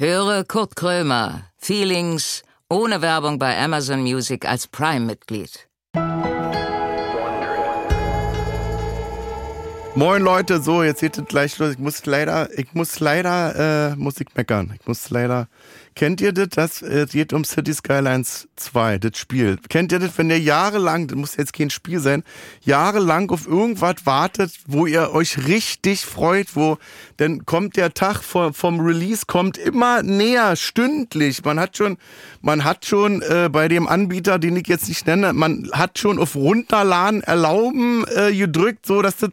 Höre Kurt Krömer, Feelings, ohne Werbung bei Amazon Music als Prime-Mitglied. Moin Leute, so, jetzt geht es gleich los. Ich muss leider, ich muss leider äh, Musik meckern. Ich muss leider. Kennt ihr das? Das äh, geht um City Skylines 2, das Spiel. Kennt ihr das, wenn ihr jahrelang, das muss jetzt kein Spiel sein, jahrelang auf irgendwas wartet, wo ihr euch richtig freut, wo dann kommt der Tag vom, vom Release, kommt immer näher, stündlich. Man hat schon, man hat schon äh, bei dem Anbieter, den ich jetzt nicht nenne, man hat schon auf Runterladen erlauben äh, gedrückt, so dass das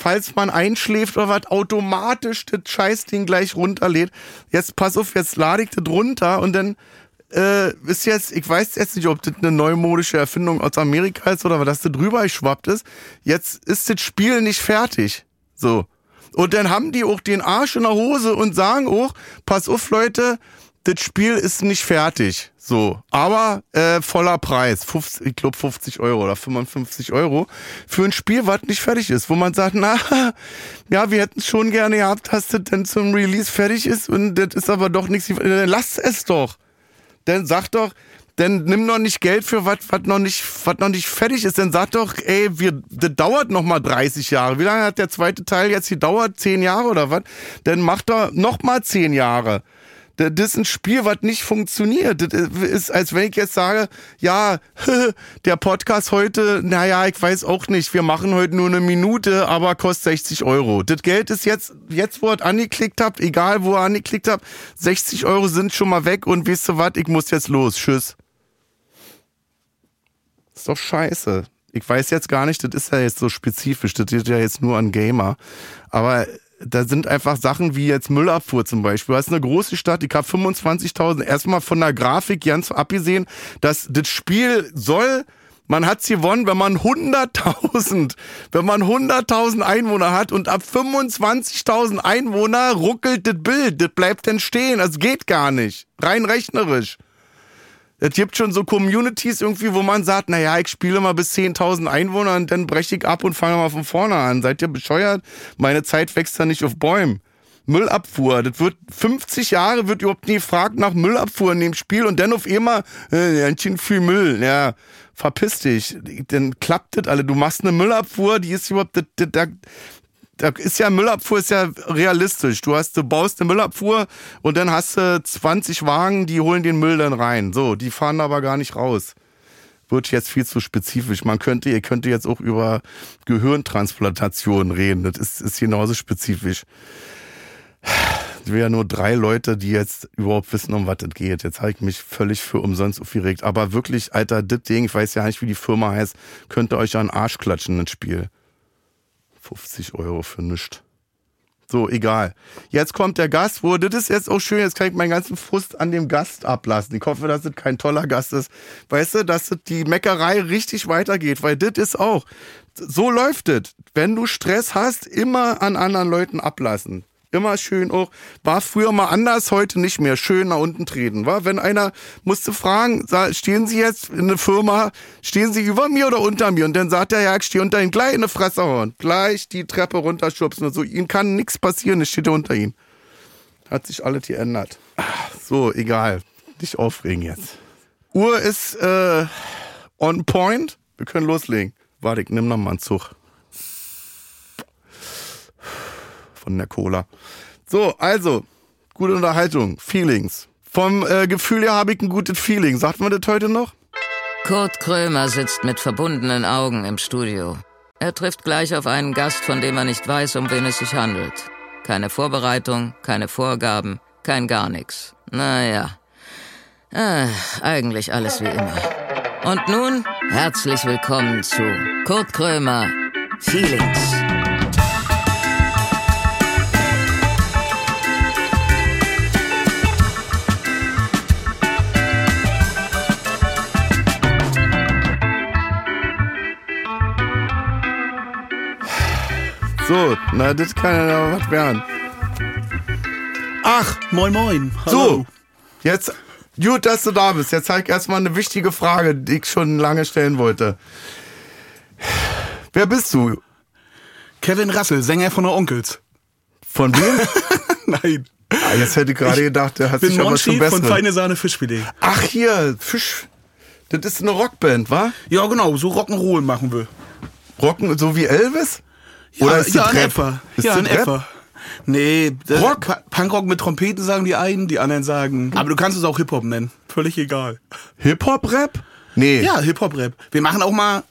falls man einschläft oder was, automatisch das Scheißding gleich runterlädt. Jetzt pass auf, jetzt lade ich das runter und dann äh, ist jetzt, ich weiß jetzt nicht, ob das eine neumodische Erfindung aus Amerika ist oder was, das drüber geschwappt ist. Jetzt ist das Spiel nicht fertig. So. Und dann haben die auch den Arsch in der Hose und sagen auch, pass auf Leute, das Spiel ist nicht fertig. So, aber äh, voller Preis, 50, ich glaube 50 Euro oder 55 Euro für ein Spiel, was nicht fertig ist, wo man sagt, na, ja, wir hätten es schon gerne gehabt, dass das denn zum Release fertig ist und das ist aber doch nichts, dann lass es doch. Dann sag doch, dann nimm noch nicht Geld für was, was noch nicht, was noch nicht fertig ist. Dann sag doch, ey, wir, das dauert noch mal 30 Jahre. Wie lange hat der zweite Teil jetzt gedauert? Zehn Jahre oder was? Dann mach doch noch mal zehn Jahre. Das ist ein Spiel, was nicht funktioniert. Das ist, als wenn ich jetzt sage, ja, der Podcast heute, naja, ich weiß auch nicht, wir machen heute nur eine Minute, aber kostet 60 Euro. Das Geld ist jetzt, jetzt wo ihr angeklickt habt, egal wo ihr angeklickt habt, 60 Euro sind schon mal weg und wisst ihr was, ich muss jetzt los. Tschüss. Ist doch scheiße. Ich weiß jetzt gar nicht, das ist ja jetzt so spezifisch, das ist ja jetzt nur an Gamer. Aber da sind einfach Sachen wie jetzt Müllabfuhr zum Beispiel. Du hast eine große Stadt, ich habe 25.000. Erstmal von der Grafik ganz abgesehen, dass das Spiel soll man hat's gewonnen, wenn man 100.000, wenn man 100.000 Einwohner hat und ab 25.000 Einwohner ruckelt das Bild, das bleibt dann stehen, das geht gar nicht, rein rechnerisch. Es gibt schon so Communities irgendwie, wo man sagt, naja, ich spiele mal bis 10.000 Einwohner und dann breche ich ab und fange mal von vorne an. Seid ihr bescheuert? Meine Zeit wächst ja nicht auf Bäumen. Müllabfuhr, das wird 50 Jahre wird überhaupt nie gefragt nach Müllabfuhr in dem Spiel und dann auf einmal, äh, ganz schön viel Müll, ja, verpiss dich, dann klappt das alle. Du machst eine Müllabfuhr, die ist überhaupt, das, das, da ist ja Müllabfuhr ist ja realistisch. Du hast, du baust eine Müllabfuhr und dann hast du 20 Wagen, die holen den Müll dann rein. So, die fahren aber gar nicht raus. Wird jetzt viel zu spezifisch. Man könnte, ihr könnte jetzt auch über Gehirntransplantation reden. Das ist, ist genauso spezifisch. Es wären nur drei Leute, die jetzt überhaupt wissen, um was es geht. Jetzt habe ich mich völlig für umsonst aufgeregt. Aber wirklich, Alter, das Ding, ich weiß ja nicht, wie die Firma heißt, könnte euch ja einen Arsch klatschen, das Spiel. 50 Euro für nichts. So, egal. Jetzt kommt der Gast, wo, das ist jetzt auch schön, jetzt kann ich meinen ganzen Frust an dem Gast ablassen. Ich hoffe, dass das kein toller Gast ist. Weißt du, dass das die Meckerei richtig weitergeht, weil das ist auch, so läuft es. Wenn du Stress hast, immer an anderen Leuten ablassen. Immer schön auch. War früher mal anders, heute nicht mehr. Schön nach unten treten. War, wenn einer musste fragen, stehen Sie jetzt in der Firma, stehen Sie über mir oder unter mir? Und dann sagt er, ja, ich stehe unter Ihnen. Gleich in eine Fresse hauen. Gleich die Treppe runterschubsen und so. Ihnen kann nichts passieren, ich stehe unter Ihnen. Hat sich alles geändert. So, egal. Nicht aufregen jetzt. Uhr ist äh, on point. Wir können loslegen. Warte, ich nimm noch mal einen Zug. Von der Cola. So, also, gute Unterhaltung, Feelings. Vom äh, Gefühl her habe ich ein gutes Feeling. Sagt man das heute noch? Kurt Krömer sitzt mit verbundenen Augen im Studio. Er trifft gleich auf einen Gast, von dem er nicht weiß, um wen es sich handelt. Keine Vorbereitung, keine Vorgaben, kein gar nichts. Naja, äh, eigentlich alles wie immer. Und nun herzlich willkommen zu Kurt Krömer Feelings. So, na, das kann ja was werden. Ach, moin, moin. Hallo. So, jetzt, gut, dass du da bist. Jetzt zeig erstmal eine wichtige Frage, die ich schon lange stellen wollte. Wer bist du? Kevin Rassel, Sänger von der Onkels. Von wem? Nein. Ah, jetzt hätte ich gerade gedacht, der hat sich aber schon von besser. Feine Sahne Fischfilet. Ach hier, Fisch. Das ist eine Rockband, wa? Ja, genau, so Rock'n'Roll machen wir. Rocken so wie Elvis? Ja, Oder ist ja, das in Rap? etwa. Ist ja, das in Rap? etwa. Nee, Rock? Pa- Punkrock mit Trompeten sagen die einen, die anderen sagen. Aber du kannst es auch Hip-Hop nennen. Völlig egal. Hip-Hop-Rap? Nee. Ja, Hip-Hop-Rap. Wir machen auch mal.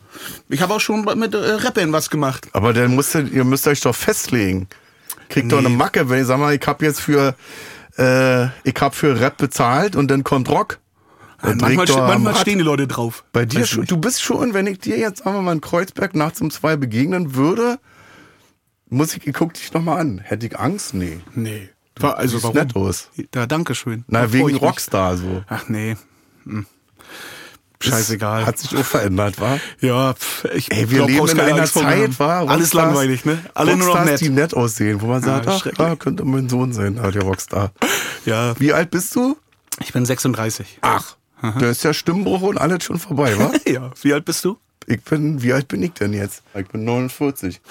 Ich habe auch schon mit äh, Rappern was gemacht. Aber dann musst ihr, ihr müsst euch doch festlegen. Kriegt doch eine Macke, wenn ich sag mal, ich hab jetzt für, äh, ich hab für Rap bezahlt und dann kommt Rock. Dann manchmal doch ste- am manchmal Rad. stehen die Leute drauf. Bei dir schon, du bist schon, wenn ich dir jetzt wir mal in Kreuzberg nachts um zwei begegnen würde, muss ich, ich guck dich nochmal an. Hätte ich Angst? Nee. Nee. War, also Siehst warum? nett aus. Da, danke schön. Na, Da wegen ich mich. Rockstar so. Ach nee. Hm. Scheißegal. Hat sich auch verändert, war? ja, pf, ich Ey, wir glaub, leben in einer. Zeit, war Alles langweilig, ne? Alle nur noch Rockstars, nett. die nett aussehen, wo man sagt, ach, schrecklich. ja, könnte mein Sohn sein, ah, der Rockstar. Ja, Wie alt bist du? ich bin 36. Ach, da ist ja Stimmbruch und alles schon vorbei, wa? Ja, wie alt bist du? Ich bin, wie alt bin ich denn jetzt? Ich bin 49.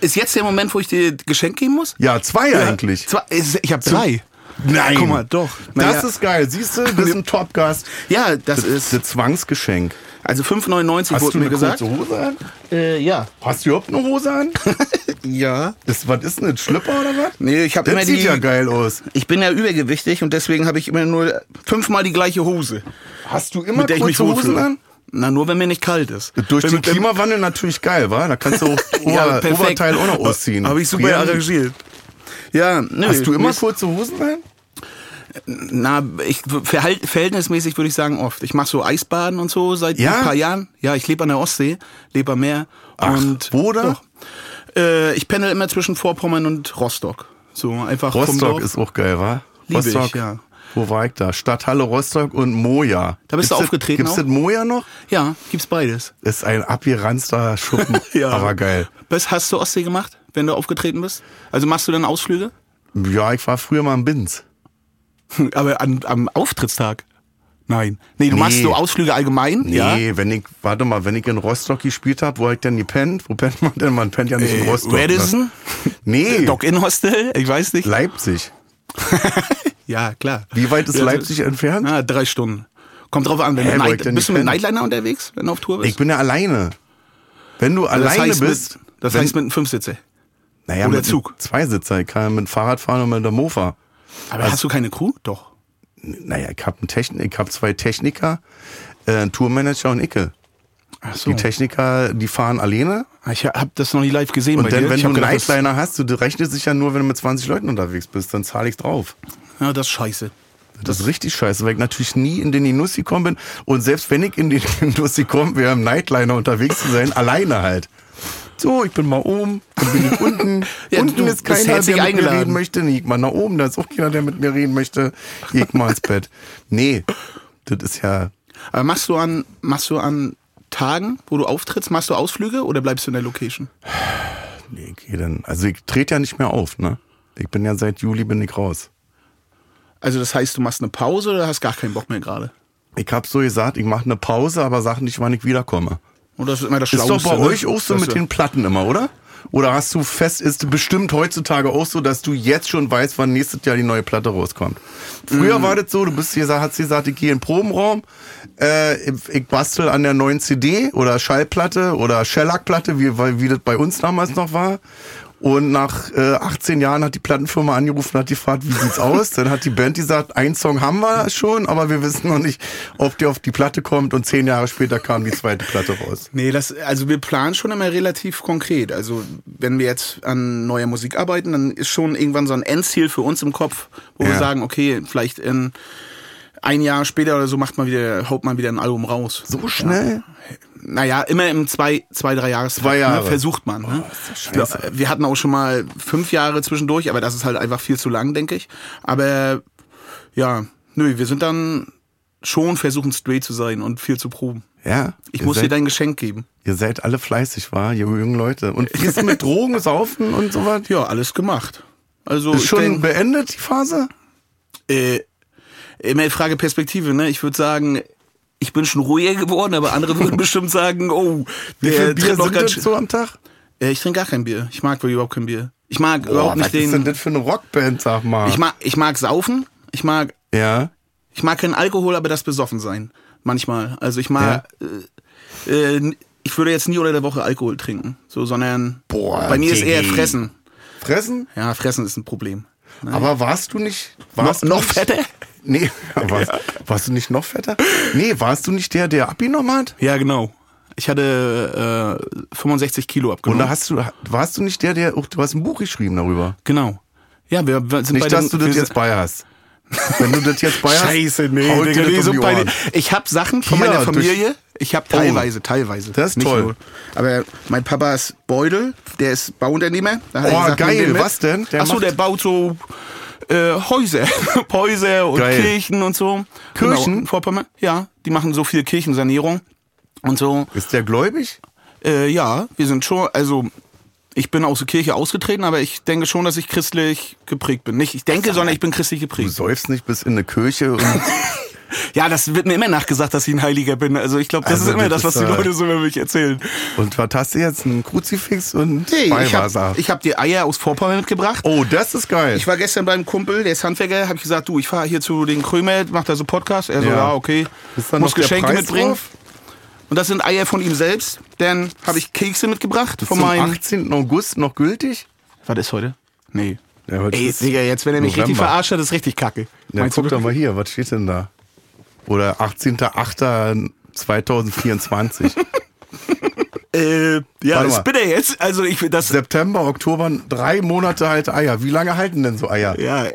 Ist jetzt der Moment, wo ich dir Geschenk geben muss? Ja, zwei eigentlich. Zwei, ich habe drei. Nein. Guck mal, doch. Das Naja. ist geil. Siehst du, das ist ein Top-Gast. Ja, das Das ist. das Zwangsgeschenk. Also 5,99 Hast wurde du mir eine gesagt. kurze Hose an? Äh, ja. Hast du überhaupt eine Hose an? Ja. Das, was ist denn das? Schlüpper oder was? Nee, ich habe immer Das sieht die. ja geil aus. Ich bin ja übergewichtig und deswegen habe ich immer nur fünfmal die gleiche Hose, Hast du immer kurze Hosen an? Na, nur wenn mir nicht kalt ist. Durch wenn, den Klimawandel natürlich geil, wa? Da kannst du auch Ober, Oberteil auch noch ausziehen. Habe ich super Frieren. arrangiert. Ja, nö. Hast du immer kurze Hosen an? Na, ich verhältnismäßig würde ich sagen oft. Ich mache so Eisbaden und so seit Ja? ein paar Jahren. Ja, ich lebe an der Ostsee, lebe am Meer. Ach, und? Doch. Äh, ich pendel immer zwischen Vorpommern und Rostock. So einfach Rostock ist auch geil, wa? Liebe ich, Rostock. ja. Wo war ich da? Stadthalle Rostock und Moja. Da bist du Gibt's aufgetreten Das, gibt's auch? das Moja noch? Ja, gibt's beides. Ist ein abgeranzter Schuppen, aber geil. Was hast du Ostsee gemacht, wenn du aufgetreten bist? Also machst du dann Ausflüge? Ja, ich war früher mal im Binz. Aber an, am Auftrittstag? Nein. Nee, du Nee. machst so Ausflüge allgemein? Nee, Ja. wenn ich, warte mal, wenn ich in Rostock gespielt habe, wo ich denn gepennt? Wo pennt man denn? Man pennt ja nicht in Äh, Rostock. Radisson? Ne? Nee, Dock-In Hostel? Ich weiß nicht. Leipzig. Ja, klar. Wie weit ist Ja, Leipzig entfernt? Na, drei Stunden. Kommt drauf an, wenn Hä, du Night, bist du mit? Nightliner unterwegs, wenn du auf Tour bist? Ich bin ja alleine. Wenn du das alleine heißt bist, mit, das wenn, heißt mit einem Fünfsitzer. naja, oder mit Zug. Zwei Sitzer. Ich kann mit dem Fahrrad fahren und mit der Mofa. Aber hast du keine Crew? Doch. Naja, ich habe hab zwei Techniker, äh, einen Tourmanager und Icke. Ach so. Die Techniker, die fahren alleine. Ich habe das noch nie live gesehen Und bei dann, wenn du einen das- Nightliner hast, du, rechnest sich ja nur, wenn du mit 20 Leuten unterwegs bist, dann zahle ich drauf. Ja, das ist scheiße. Das ist richtig scheiße, weil ich natürlich nie in den Genuss gekommen bin. Und selbst wenn ich in den Genuss gekommen wäre, im Nightliner unterwegs zu sein, alleine halt. So, ich bin mal oben, dann bin ich unten. Ja, unten du ist keiner, der mit mir eingeladen. reden möchte. Nee, ich mal nach oben, da ist auch keiner, der mit mir reden möchte. Ich mal ins Bett. Nee, das ist ja, Aber machst du an, machst du an Tagen, wo du auftrittst, machst du Ausflüge oder bleibst du in der Location? nee, ich geh dann, also ich trete ja nicht mehr auf, ne? Ich bin ja seit Juli bin ich raus. Also das heißt, du machst eine Pause oder hast gar keinen Bock mehr gerade? Ich hab so gesagt, ich mache eine Pause, aber sag nicht, wann ich wiederkomme. Oder das ist immer das Ist Schlauste. doch bei ne? euch auch so mit den Platten immer, oder? Oder hast du fest, ist bestimmt heutzutage auch so, dass du jetzt schon weißt, wann nächstes Jahr die neue Platte rauskommt? Früher war das so, du bist hier, hast gesagt, ich gehe in den Probenraum, äh, ich, bastel an der neuen CD oder Schallplatte oder Shellac-Platte, wie, wie das bei uns damals noch war. Und nach äh, 18 Jahren hat die Plattenfirma angerufen und hat gefragt, wie sieht's aus? Dann hat die Band gesagt, ein Song haben wir schon, aber wir wissen noch nicht, ob der auf die Platte kommt. Und zehn Jahre später kam die zweite Platte raus. Nee, das, also wir planen schon immer relativ konkret. Also wenn wir jetzt an neuer Musik arbeiten, dann ist schon irgendwann so ein Endziel für uns im Kopf, wo wir Ja. sagen, okay, vielleicht in ein Jahr später oder so macht man wieder, haut man wieder ein Album raus. So schnell? Naja, immer im zwei, zwei drei Jahres Zwei Jahre. Ne, versucht man. Ne? glaub, wir hatten auch schon mal fünf Jahre zwischendurch, aber das ist halt einfach viel zu lang, denke ich. Aber ja, nö, wir sind dann schon versuchen straight zu sein und viel zu proben. Ja. Ich muss dir seid, dein Geschenk geben. Ihr seid alle fleißig, war, ihr jungen Leute. Und wie ist es mit Drogen, Saufen und so was? Ja, alles gemacht. Also Ist schon denk, beendet, die Phase? äh, immer Frage Perspektive, ne? Ich würde sagen, ich bin schon ruhiger geworden, aber andere würden bestimmt sagen, oh, Wie der viel Bier noch sind ganz so am Tag? Äh, ich trinke gar kein Bier. Ich mag wirklich überhaupt kein Bier. Ich mag Boah, überhaupt was nicht ist denn den. das für eine Rockband, sag mal? Ich mag, ich mag saufen. Ich mag, ja. ich mag keinen Alkohol, aber das besoffen sein. Manchmal. Also ich mag, äh, äh, ich würde jetzt nie unter der Woche Alkohol trinken. So, sondern Boah, bei mir ist eher. Fressen. Fressen? Ja, Fressen ist ein Problem. Aber warst du nicht. Noch, Warst du noch nicht, fetter? Nee, warst, warst du nicht noch fetter? Nee, warst du nicht der, der abgenommen hat? Ja, genau. Ich hatte äh, 65 Kilo Und abgenommen. da hast du, warst du nicht der, der, du hast ein Buch geschrieben darüber. genau. Ja, wir, wir sind bei Nicht, dass den, du das jetzt bei hast. Wenn du das jetzt bei hast, Scheiße, nee, Digga, nee, so bei Ich habe Sachen von Hier, meiner Familie. Ich habe teilweise, teilweise. Das ist Nicht toll. Nur. Aber mein Papa ist Beudel, der ist Bauunternehmer. Er Oh, geil. Was denn? Der Achso, der baut so äh, Häuser. Häuser und Geil. Kirchen und so. Kirchen? Genau, Vorpommern. Ja, die machen so viel Kirchensanierung und so. Ist der gläubig? Äh, ja, wir sind schon, also ich bin aus der Kirche ausgetreten, aber ich denke schon, dass ich christlich geprägt bin. Nicht ich denke, sondern ich bin christlich Du geprägt. säufst nicht bis in eine Kirche und Ja, das wird mir immer nachgesagt, dass ich ein Heiliger bin. Also ich glaube, das Also ist immer das das, was ist, die Leute so über mich erzählen. Und was hast du jetzt? Ein Kruzifix und ich Weihwasser? habe hab dir Eier aus Vorpommern mitgebracht. Oh, das ist geil. Ich war gestern beim Kumpel, der ist Handwerker, habe ich gesagt, du, ich fahre hier zu den Krömer, macht da so Podcast. Er so, Ja. ja, okay, Ist muss Geschenke mitbringen. drauf? Und das sind Eier von ihm selbst. Dann habe ich Kekse mitgebracht Bis von meinem... 18. August noch gültig? Was ist heute? Nee. Ja, heute Ey, ist Digga, jetzt, wenn er mich richtig November. verarscht hat, ist richtig kacke. Ja, Meinst du guck doch mal hier, was steht denn da? Oder 18.08.2024. Äh, ja, mal. bin er jetzt. Also ich das September, Oktober, drei Monate alte Eier. Wie lange halten denn so Eier? ja.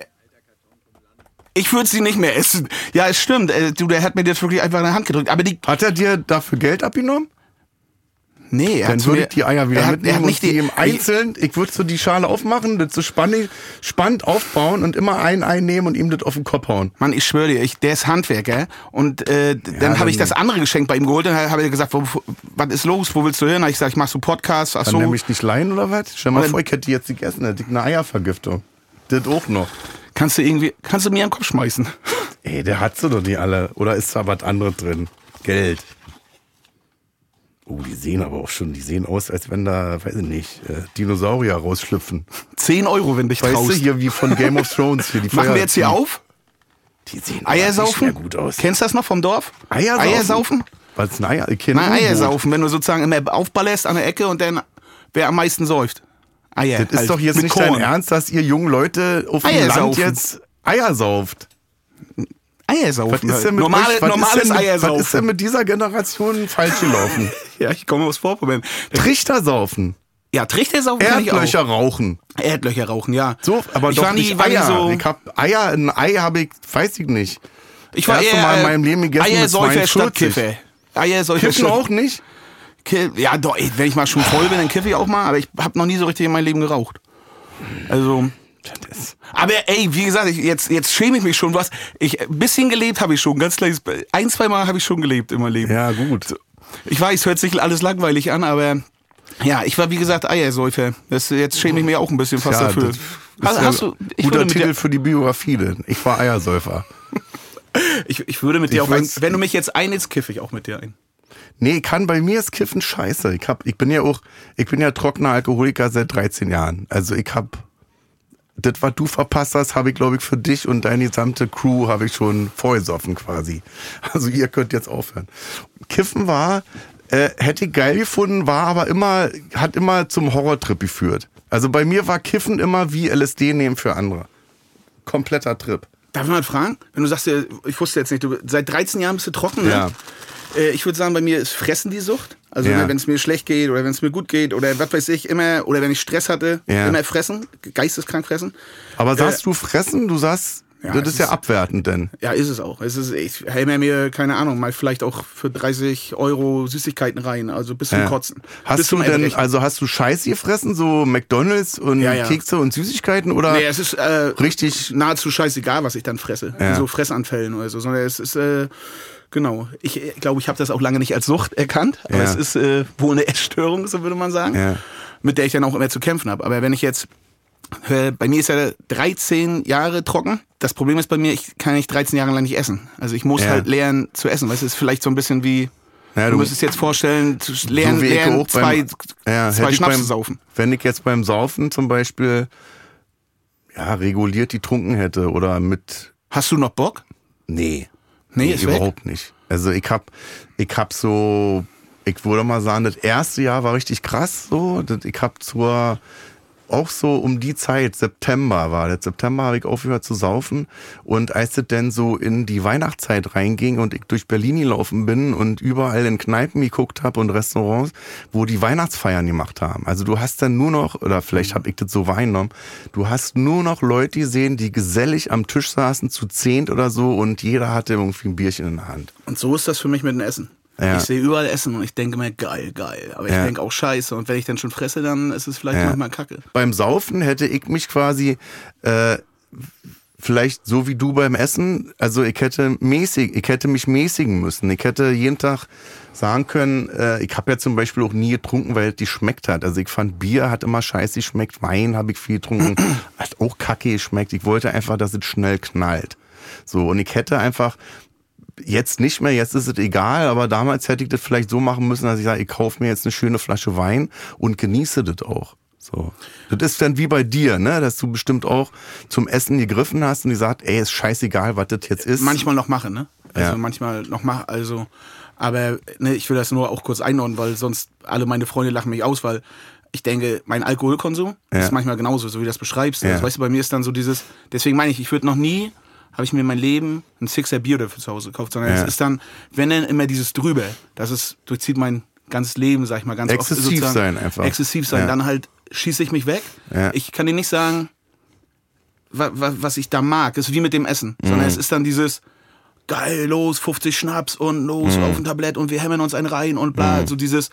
Ich würde sie nicht mehr essen. Ja, es stimmt. Äh, du, der hat mir jetzt wirklich einfach in die Hand gedrückt. Aber die. Hat er dir dafür Geld abgenommen? Nee, er Dann würde ich die Eier wieder er hat, mitnehmen er hat nicht und die die im Einzelnen, ich würde so die Schale aufmachen, das so spannend, spannend aufbauen und immer ein Ei nehmen und ihm das auf den Kopf hauen. Mann, ich schwöre dir, ich, der ist Handwerker. Und äh, dann dann- habe ich das andere Geschenk bei ihm geholt. Dann habe er gesagt, wo, was ist los? Wo willst du hin? Hab ich gesagt, ich mach so Podcasts. Ach so. der mich nicht leihen oder was? Stell mal vor, ich hätte die jetzt gegessen, hätte ich eine Eiervergiftung. Das auch noch. Kannst du irgendwie, kannst du mir am Kopf schmeißen? Ey, der hat sie doch nicht alle. Oder ist da was anderes drin? Geld. Oh, die sehen aber auch schon, die sehen aus, als wenn da, weiß ich nicht, äh, Dinosaurier rausschlüpfen. 10 Euro, wenn dich Weißt traust. du, hier wie von Game of Thrones. Hier, die Machen wir jetzt hier auf? Die sehen Eiersaufen? nicht mehr gut aus. Kennst du das noch vom Dorf? Eiersaufen? Eiersaufen? Was ist ein Eier? Ich kenn Nein. Eiersaufen, wenn du sozusagen immer aufballerst an der Ecke und dann wer am meisten säuft. Eier. Das ist halt, doch jetzt nicht Korn. dein Ernst, dass ihr jungen Leute auf dem Eier Land saufen. jetzt Eier sauft. Eiersaufen. Was ist denn mit Normale, euch, was normales ist denn Eiersaufen. Was ist denn mit dieser Generation falsch gelaufen? ja, ich komme aus Vorpommern. Trichter saufen. Ja, Trichtersaufen kann ich auch. Erdlöcher rauchen. Erdlöcher rauchen, ja. So, aber ich doch war nie, nicht Eier. so. Ich hab Eier, ein Ei habe ich, weiß ich nicht. Ich war eher Mal in meinem Leben gegessen mit Eiersäufer statt 42. Kiffer. Eiersäufer Kiffen statt- auch nicht? Ja, doch, ey, wenn ich mal schon voll bin, dann kiffe ich auch mal, aber ich habe noch nie so richtig in meinem Leben geraucht. Also, aber ey, wie gesagt, ich, jetzt, jetzt schäme ich mich schon. Was, ich, ein bisschen gelebt habe ich schon, ganz kleines, ein, zwei Mal habe ich schon gelebt in meinem Leben. Ja, gut. Ich weiß, hört sich alles langweilig an, aber ja, ich war wie gesagt Eiersäufer. Das, jetzt schäme ich mich auch ein bisschen fast ja, dafür. ist Hast, hast du, ich guter würde, mit Titel dir, für die Biografie. denn. Ich war Eiersäufer. ich, ich würde mit dir Ich auch ein, wenn du mich jetzt einlädst, kiffe ich auch mit dir ein. Nee, kann bei mir ist Kiffen scheiße. Ich hab, ich bin ja auch, ich bin ja trockener Alkoholiker seit 13 Jahren. Also ich hab, das, was du verpasst hast, habe ich, glaube ich, für dich und deine gesamte Crew habe ich schon vorgesoffen quasi. Also ihr könnt jetzt aufhören. Kiffen war, äh, hätte ich geil gefunden, war aber immer, hat immer zum Horrortrip geführt. Also bei mir war Kiffen immer wie LSD nehmen für andere. Kompletter Trip. Darf ich mal fragen? Wenn du sagst, äh, ich wusste jetzt nicht, du, seit 13 Jahren bist du trocken, ne? Ja. Äh, Ich würde sagen, bei mir ist Fressen die Sucht. Also Ja. wenn es mir schlecht geht oder wenn es mir gut geht oder was weiß ich, immer, oder wenn ich Stress hatte, Ja. immer fressen, geisteskrank fressen. Aber sagst du fressen, du sagst, Ja, das es ist ja abwertend denn. Ja, ist es auch. Es ist, ich hämme mir, keine Ahnung, mal vielleicht auch für 30 Euro Süßigkeiten rein, also bis zum. Kotzen. bis Hast du zum denn, also hast du Scheiß gefressen, so McDonalds und. Kekse und Süßigkeiten oder Nee, es ist äh, richtig? nahezu scheißegal, was ich dann fresse. So Fressanfällen oder so. Sondern es ist, äh, genau. Ich äh, glaube, ich habe das auch lange nicht als Sucht erkannt. Aber Ja. es ist äh, wohl eine Essstörung, so würde man sagen. Ja. Mit der ich dann auch immer zu kämpfen habe. Aber wenn ich jetzt. äh, Bei mir ist ja 13 Jahre trocken. Das Problem ist bei mir, ich kann nicht 13 Jahre lang nicht essen. Also ich muss Ja. halt lernen zu essen. Du, es ist vielleicht so ein bisschen wie Ja, du, du- müsstest jetzt vorstellen, lernen, So lernen zwei, beim- Ja, zwei Schnaps beim- zu saufen. Wenn ich jetzt beim Saufen zum Beispiel ja, reguliert die trunken hätte oder mit Hast du noch Bock? Nee. Nee, ist weg? überhaupt nicht. Also ich hab, ich hab so, ich würde mal sagen, das erste Jahr war richtig krass so. Ich hab zur, auch so um die Zeit, September war das. September habe ich aufgehört zu saufen. Und als es denn so in die Weihnachtszeit reinging und ich durch Berlin gelaufen bin und überall in Kneipen geguckt habe und Restaurants, wo die Weihnachtsfeiern gemacht haben. Also du hast dann nur noch, oder vielleicht habe ich das so wahrgenommen, du hast nur noch Leute gesehen, die gesellig am Tisch saßen, zu zehnt oder so und jeder hatte irgendwie ein Bierchen in der Hand. Und so ist das für mich mit dem Essen. Ja. Ich sehe überall Essen und ich denke mir, geil, geil. Aber ich Ja. denke auch scheiße. Und wenn ich dann schon fresse, dann ist es vielleicht Ja. manchmal kacke. beim Saufen hätte ich mich quasi äh, vielleicht so wie du beim Essen, also ich hätte mäßig, ich hätte mich mäßigen müssen. Ich hätte jeden Tag sagen können, äh, ich habe ja zum Beispiel auch nie getrunken, weil es die schmeckt hat. Also ich fand Bier hat immer scheiße geschmeckt, Wein habe ich viel getrunken, hat auch kacke geschmeckt. Ich wollte einfach, dass es schnell knallt. So und ich hätte einfach jetzt nicht mehr, jetzt ist es egal, aber damals hätte ich das vielleicht so machen müssen, dass ich sage, ich kaufe mir jetzt eine schöne Flasche Wein und genieße das auch. So. Das ist dann wie bei dir, ne, dass du bestimmt auch zum Essen gegriffen hast und gesagt, ey, ist scheißegal, was das jetzt ist. Manchmal noch mache, ne? Also Ja. manchmal noch mache, also. Aber ne, ich will das nur auch kurz einordnen, weil sonst alle meine Freunde lachen mich aus, weil ich denke, mein Alkoholkonsum Ja. ist manchmal genauso, so wie du das beschreibst. Ja. Also, weißt du, bei mir ist dann so dieses, deswegen meine ich, ich würde noch nie, habe ich mir mein Leben ein Sixer Bier dafür zu Hause gekauft, sondern Ja. es ist dann, wenn dann immer dieses drüber, das ist, durchzieht mein ganzes Leben, sag ich mal, ganz Exzessiv oft. sozusagen. sein einfach. Exzessiv sein, Ja. dann halt schieße ich mich weg. Ja. Ich kann dir nicht sagen, wa, wa, was ich da mag. Es ist wie mit dem Essen. Sondern es ist dann dieses geil, los, 50 Schnaps und los, auf ein Tablett und wir hämmern uns einen rein und bla. So dieses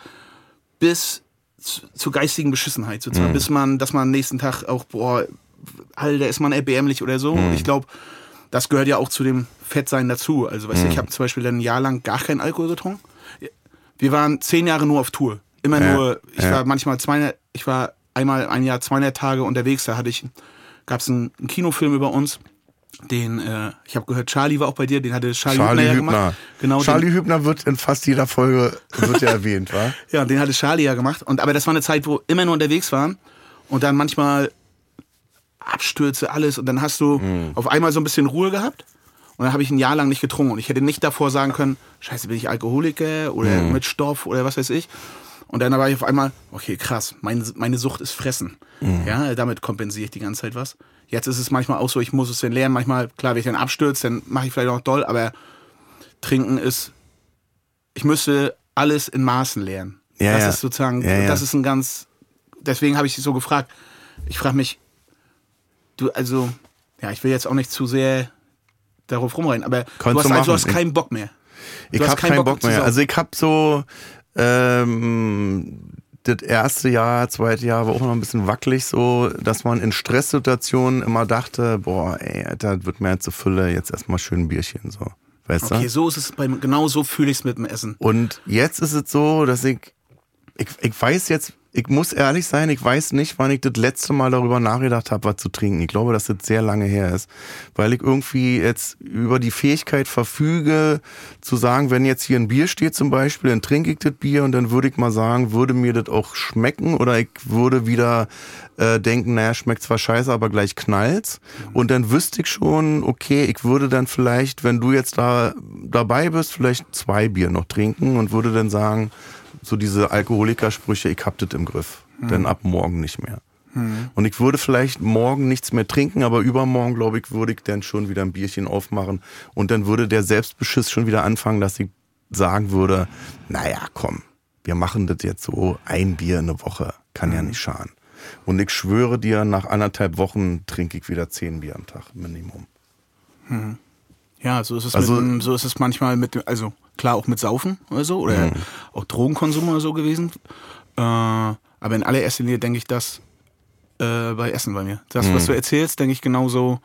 bis zu, zur geistigen Beschissenheit. So zwar bis man, dass man am nächsten Tag auch, boah, Alter, ist man erbärmlich oder so. Ich glaube, das gehört ja auch zu dem Fettsein dazu. Also, weißt du, ich habe zum Beispiel dann ein Jahr lang gar keinen Alkohol getrunken. Wir waren zehn Jahre nur auf Tour. Immer Ja, nur, ich ja. war manchmal 200, ich war einmal ein Jahr 200 Tage unterwegs, da hatte ich, gab es einen, einen Kinofilm über uns, den, äh, ich habe gehört, Charlie war auch bei dir, den hatte Charlie, Charlie Hübner ja Hübner. gemacht. Genau, Charlie Hübner wird in fast jeder Folge wird ja erwähnt, wa? Ja, den hatte Charlie ja gemacht. Und, aber das war eine Zeit, wo immer nur unterwegs waren und dann manchmal Abstürze, alles. Und dann hast du Mhm. auf einmal so ein bisschen Ruhe gehabt. Und dann habe ich ein Jahr lang nicht getrunken. Und ich hätte nicht davor sagen können, scheiße, bin ich Alkoholiker oder Mhm. mit Stoff oder was weiß ich. Und dann war ich auf einmal, okay, krass, meine, meine Sucht ist Fressen. Mhm. Ja, damit kompensiere ich die ganze Zeit was. Jetzt ist es manchmal auch so, ich muss es dann lernen. Manchmal, klar, wenn ich dann abstürze, dann mache ich vielleicht auch doll, aber trinken ist, ich müsste alles in Maßen lernen. Ja, das ja. ist sozusagen, Ja, das ist ein ganz, deswegen habe ich dich so gefragt. Ich frage mich, du, also, ja, ich will jetzt auch nicht zu sehr darauf rumrennen, aber du hast, also, du hast keinen Bock mehr. Ich Du hast habe keinen keinen Bock Bock mehr. Also ich habe so ähm, das erste Jahr, zweite Jahr war auch noch ein bisschen wackelig so, dass man in Stresssituationen immer dachte, boah, ey, Alter, das wird mir jetzt zu Fülle, jetzt erstmal schön ein Bierchen so. Weißt Okay, du? so ist es bei mir, genau so fühle ich es mit dem Essen. Und jetzt ist es so, dass ich, ich, ich weiß jetzt, ich muss ehrlich sein, ich weiß nicht, wann ich das letzte Mal darüber nachgedacht habe, was zu trinken. Ich glaube, dass das sehr lange her ist, weil ich irgendwie jetzt über die Fähigkeit verfüge, zu sagen, wenn jetzt hier ein Bier steht zum Beispiel, dann trinke ich das Bier und dann würde ich mal sagen, würde mir das auch schmecken oder ich würde wieder äh, denken, naja, schmeckt zwar scheiße, aber gleich knallt's. Und dann wüsste ich schon, okay, ich würde dann vielleicht, wenn du jetzt da dabei bist, vielleicht zwei Bier noch trinken und würde dann sagen, so diese Alkoholikersprüche, ich hab das im Griff. Denn ab morgen nicht mehr. Und ich würde vielleicht morgen nichts mehr trinken, aber übermorgen, glaube ich, würde ich dann schon wieder ein Bierchen aufmachen. Und dann würde der Selbstbeschiss schon wieder anfangen, dass ich sagen würde, naja, komm, wir machen das jetzt so, ein Bier in der Woche, kann ja nicht schaden. Und ich schwöre dir, nach anderthalb Wochen trinke ich wieder zehn Bier am Tag, Minimum. Ja, so ist es, Also- mit, so ist es manchmal mit, also klar auch mit Saufen oder so oder auch Drogenkonsum oder so gewesen. Äh, aber in allererster Linie denke ich das äh, bei Essen bei mir. Das, was du erzählst, denke ich genauso.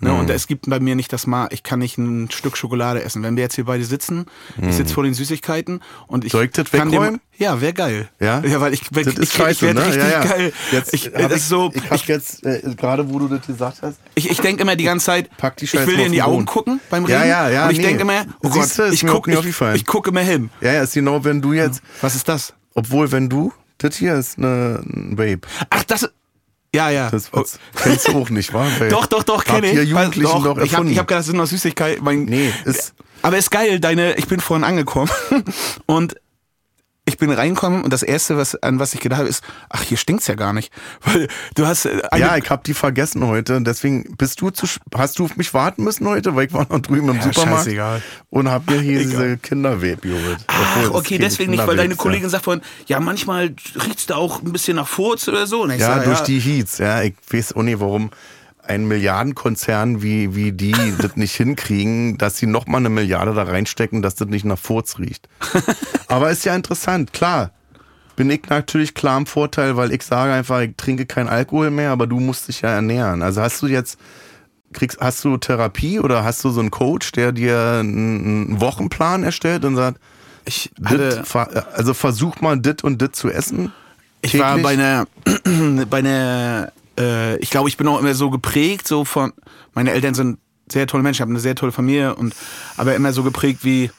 Ne? Und es gibt bei mir nicht das Mal, ich kann nicht ein Stück Schokolade essen. Wenn wir jetzt hier beide sitzen, ich sitze vor den Süßigkeiten und ich Soll ich das kann wegräumen? Ja, wäre geil. Ja? Ja, weil ich, Das ich, ist ich, scheiße, ich werde ne? richtig ja, ja. geil. Jetzt ich, das ich, ist so, ich hab jetzt, äh, gerade wo du das gesagt hast, ich, ich denke immer die ganze Zeit, Pack die ich will dir in die Augen gucken beim Ja, Reden. ja, ja, Und ich nee. denke immer, oh Gott, Siehste, ich gucke ich, ich gucke immer hin. ja, ja, ist genau, wenn du jetzt, Was ist das? obwohl, wenn du, das hier ist eine, ein Vape. Ach, das. Ja, ja. Das was, kennst du auch nicht, wa? Vape. Doch, doch, doch, kenne ich. Jugendlichen Weil- doch Ich habe hab gedacht, das sind noch Süßigkeiten. Mein, Nee, ist- Aber ist geil, deine, ich bin vorhin angekommen und ich bin reingekommen und das erste, was, an was ich gedacht habe, ist, ach, hier stinkt's ja gar nicht. Weil du hast äh, Ja, ich hab die vergessen heute. Deswegen bist du zu, hast du auf mich warten müssen heute, weil ich war noch drüben im Ja, Supermarkt scheißegal. und hab mir hier diese Kindervape geholt. Ach, okay, deswegen nicht, weil deine Kollegin sagt vorhin, ja, manchmal riecht's da auch ein bisschen nach Furz oder so. Und Ja, sag, durch die Heats. Ja, ich weiß auch nicht, warum ein Milliardenkonzern wie, wie die das nicht hinkriegen, dass sie noch mal eine Milliarde da reinstecken, dass das nicht nach Furz riecht. Aber ist ja interessant, klar. Bin ich natürlich klar im Vorteil, weil ich sage einfach, ich trinke kein Alkohol mehr, aber du musst dich ja ernähren. Also hast du jetzt, kriegst, hast du Therapie oder hast du so einen Coach, der dir einen, Wochenplan erstellt und sagt, Ich, hatte, also versuch mal dit und dit zu essen? ich war täglich? bei einer, bei einer, äh, ich glaube, ich bin auch immer so geprägt, so von, meine Eltern sind sehr tolle Menschen, ich habe eine sehr tolle Familie und, aber immer so geprägt wie,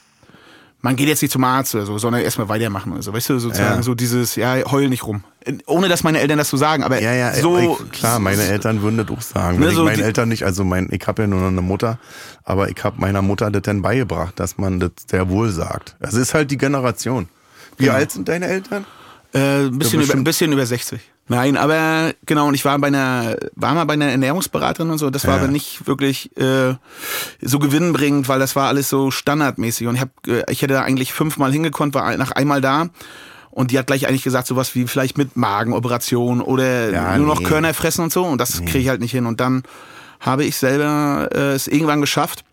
man geht jetzt nicht zum Arzt oder so, sondern erstmal weitermachen oder so, weißt du, sozusagen Ja. so dieses, ja, heul nicht rum. Ohne dass meine Eltern das so sagen, aber Ja, ja, so. ich, klar, meine Eltern würden das auch sagen. Ne, Wenn ich so meinen die- Eltern nicht, also mein, ich habe ja nur noch eine Mutter, aber ich habe meiner Mutter das dann beigebracht, dass man das sehr wohl sagt. Es ist halt die Generation. Wie Genau. alt sind deine Eltern? Äh, ein bisschen, über, ein bisschen über 60. Nein, aber genau, und ich war bei einer, war mal bei einer Ernährungsberaterin und so, das war Ja. aber nicht wirklich äh, so gewinnbringend, weil das war alles so standardmäßig. Und ich hab, äh, ich hätte da eigentlich fünfmal hingekonnt, war nach einmal da. Und die hat gleich eigentlich gesagt, sowas wie vielleicht mit Magenoperation oder Ja, nur noch nee. Körner fressen und so. Und das kriege ich halt nicht hin. Und dann habe ich selber äh, es irgendwann geschafft,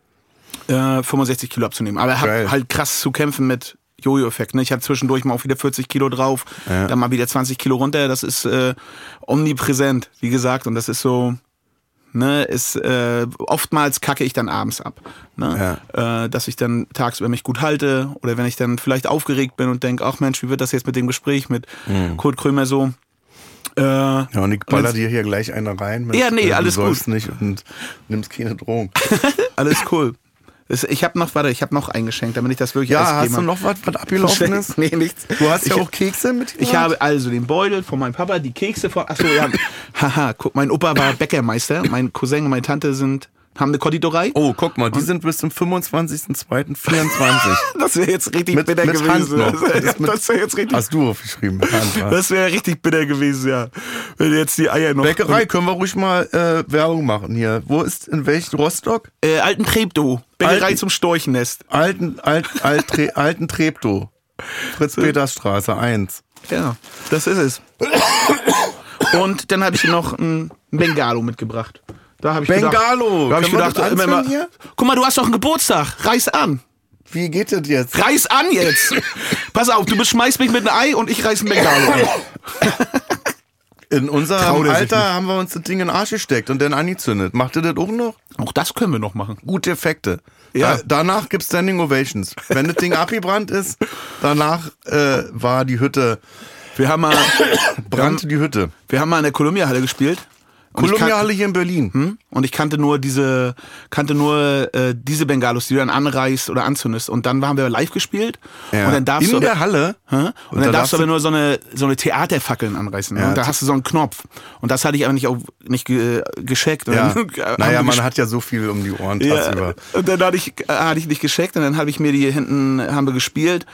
äh, 65 Kilo abzunehmen. Aber Geil. habe halt krass zu kämpfen mit Jojo-Effekt. Ne? Ich hatte zwischendurch mal auch wieder 40 Kilo drauf, dann mal wieder 20 Kilo runter. Das ist äh, omnipräsent, wie gesagt. Und das ist so, ne, ist äh, oftmals kacke ich dann abends ab. Ne? Äh, dass ich dann tagsüber mich gut halte oder wenn ich dann vielleicht aufgeregt bin und denke, ach Mensch, wie wird das jetzt mit dem Gespräch mit Kurt Krömer so? Äh, Ja, und ich baller dir hier gleich eine rein. Mit, Ja, nee, äh, alles du gut. nicht und nimmst keine Drohung. alles cool. Ich habe noch, warte, ich habe noch eingeschenkt, damit ich das wirklich Ja, hast du noch was, was abgelaufen ist? nee, nichts. Du hast ja Ich- auch Kekse mit Ich habe also den Beutel von meinem Papa, die Kekse von. Achso, ja. Haha, guck, mein Opa war Bäckermeister. Mein Cousin und meine Tante sind, haben eine Konditorei. Oh, guck mal, die sind bis zum 25.02.24. Das wäre jetzt richtig Mit- bitter mit gewesen. Das Das wäre jetzt richtig. Hast du aufgeschrieben. Hand? Das wäre richtig bitter gewesen, ja. Wenn jetzt die Eier noch. Bäckerei, können wir ruhig mal äh, Werbung machen hier. Wo ist, in welchem Rostock? Äh, alten Treptow. Bäckerei Alten- zum Storchennest. Alten, alt, alt, Tre, alten Treptow. Fritz-Peters-Straße 1. Ja, das ist es. Und dann habe ich noch ein Bengalo mitgebracht. Da habe ich Bengalo! Gedacht, da habe ich gedacht, das immer mal, anzünden hier? guck mal, du hast doch einen Geburtstag. Reiß an. Wie geht das jetzt? Reiß an jetzt! Pass auf, du beschmeißt mich mit einem Ei und ich reiß ein Bengalo an. In unserem Alter haben wir uns das Ding in den Arsch gesteckt und dann angezündet. Macht ihr das auch noch? Auch das können wir noch machen. Gute Effekte. Ja. Da, danach gibt's Standing Ovations. Wenn das Ding abgebrannt ist, danach äh, war die Hütte, Wir haben mal, brannte die Hütte. wir haben mal in der Columbia-Halle gespielt. Und ich Columbia kan- Halle hier in Berlin. Hm? Und ich kannte nur diese, kannte nur äh, diese Bengalos, die du dann anreißt oder anzündest. Und dann haben wir live gespielt. Ja. Und dann darfst in du aber- der Halle. Hä? Und, Und dann da darfst du aber nur so eine, so eine Theaterfackeln anreißen. Ne? Ja, und da hast du so einen Knopf. Und das hatte ich aber nicht, auf, nicht ge, gescheckt. Ja. naja, man hat ja so viel um die Ohren ja, und dann hatte ich, äh, hatte ich nicht gescheckt und dann habe ich mir die hinten, haben wir gespielt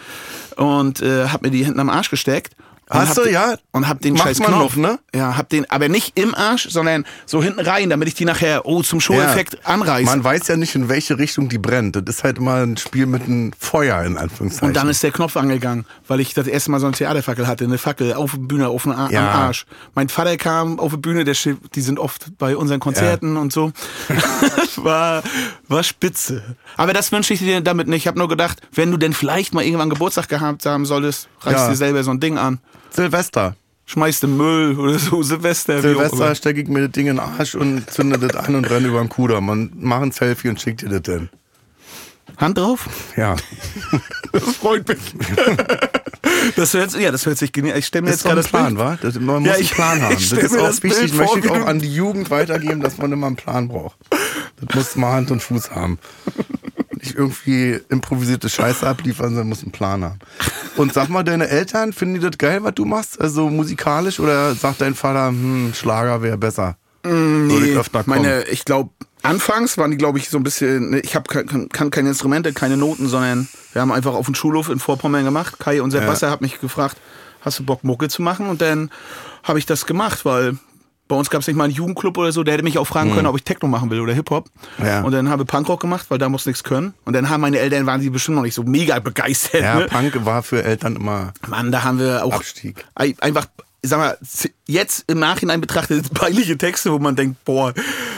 und äh, hab mir die hinten am Arsch gesteckt. Hast du, ja? Und hab den Macht scheiß Knopf, noch, ne? Ja, hab den, aber nicht im Arsch, sondern so hinten rein, damit ich die nachher, oh, zum Show-Effekt anreiße. Man weiß ja nicht, in welche Richtung die brennt. Das ist halt immer ein Spiel mit einem Feuer, in Anführungszeichen. Und dann ist der Knopf angegangen, weil ich das erste Mal so eine Theaterfackel hatte, eine Fackel auf der Bühne, auf Ar Ja. am Arsch. Mein Vater kam auf die Bühne, der, die sind oft bei unseren Konzerten und so. war, war spitze. Aber das wünsche ich dir damit nicht. Ich habe nur gedacht, wenn du denn vielleicht mal irgendwann Geburtstag gehabt haben solltest, reißt Ja. dir selber so ein Ding an. Silvester. schmeißt im Müll oder so, Silvester. Silvester stecke ich mir das Ding in den Arsch und zünde das an und renne über den Kuder. Man macht ein Selfie und schickt dir das dann. Hand drauf? Ja. Das freut mich. das hört, ja, das hört sich genial. Ich stelle mir Das ist jetzt gerade das Plan, Bild. wa? Das, man muss Ja, einen ich- Plan haben. Das ist auch das wichtig. Bild Möchte ich wie auch an die Jugend weitergeben, dass man immer einen Plan braucht. Das muss mal Hand und Fuß haben. Nicht irgendwie improvisierte Scheiße abliefern, sondern muss einen Plan haben. Und sag mal, deine Eltern, finden die das geil, was du machst? Also musikalisch oder sagt dein Vater, hm, Schlager wäre besser? Würde ich öfter kommen. meine, ich glaube, anfangs waren die, glaube ich, so ein bisschen, ne, ich hab, kann, kann keine Instrumente, keine Noten, sondern wir haben einfach auf dem Schulhof in Vorpommern gemacht. Kai und Sebastian hat mich gefragt, hast du Bock, Mucke zu machen? Und dann habe ich das gemacht, weil bei uns gab es nicht mal einen Jugendclub oder so, der hätte mich auch fragen können, ob ich Techno machen will oder Hip-Hop. Ja. Und dann habe ich Punkrock gemacht, weil da muss nichts können. Und dann haben meine Eltern, waren die bestimmt noch nicht so mega begeistert. ja, ne? Punk war für Eltern immer Mann, da haben wir auch Abstieg. ein- einfach, sag mal, jetzt im Nachhinein betrachtet peinliche Texte, wo man denkt, boah,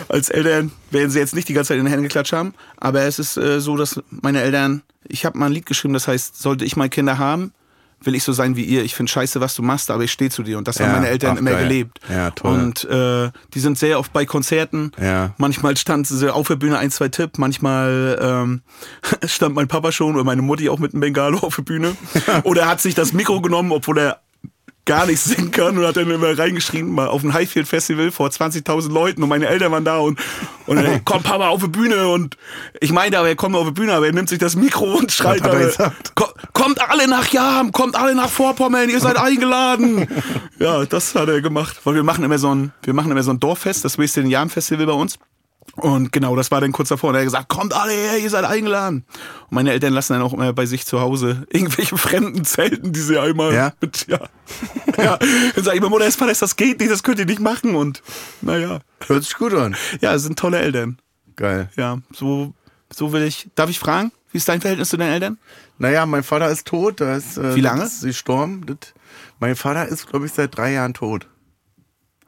als Eltern werden sie jetzt nicht die ganze Zeit in den Händen geklatscht haben. Aber es ist äh, so, dass meine Eltern, ich habe mal ein Lied geschrieben, das heißt, sollte ich mal Kinder haben, will ich so sein wie ihr. Ich finde scheiße, was du machst, aber ich stehe zu dir. Und das haben Ja, meine Eltern ach, immer geil. gelebt. Ja, toll. Und äh, die sind sehr oft bei Konzerten. Ja. Manchmal stand sie auf der Bühne ein, zwei Tipp. Manchmal ähm, stand mein Papa schon oder meine Mutti auch mit einem Bengalo auf der Bühne. oder hat sich das Mikro genommen, obwohl er gar nicht singen kann und hat dann immer reingeschrien, mal auf ein Highfield Festival vor 20.000 Leuten und meine Eltern waren da und, und dann, komm Papa auf die Bühne und ich meinte aber, er kommt auf die Bühne, aber er nimmt sich das Mikro und schreit, hat er aber, gesagt? "Ko- kommt alle nach Jam, kommt alle nach Vorpommern, ihr seid eingeladen. ja, das hat er gemacht, weil wir machen immer so ein, wir machen immer so ein Dorffest, das in Jam Festival bei uns. Und genau, das war dann kurz davor. Und er hat gesagt, kommt alle her, ihr seid eingeladen. Und meine Eltern lassen dann auch immer bei sich zu Hause irgendwelche fremden Zelten, die sie einmal Ja? mit, ja. ja. Dann sage ich, meine Mutter, das, das geht nicht, das könnt ihr nicht machen. Und naja, Hört sich gut an. ja, es sind tolle Eltern. Geil. Ja, so, so will ich. Darf ich fragen, wie ist dein Verhältnis zu deinen Eltern? Naja, mein Vater ist tot. Da ist, äh, Wie lange? Ist gestorben. Das, mein Vater ist, glaube ich, seit drei Jahren tot.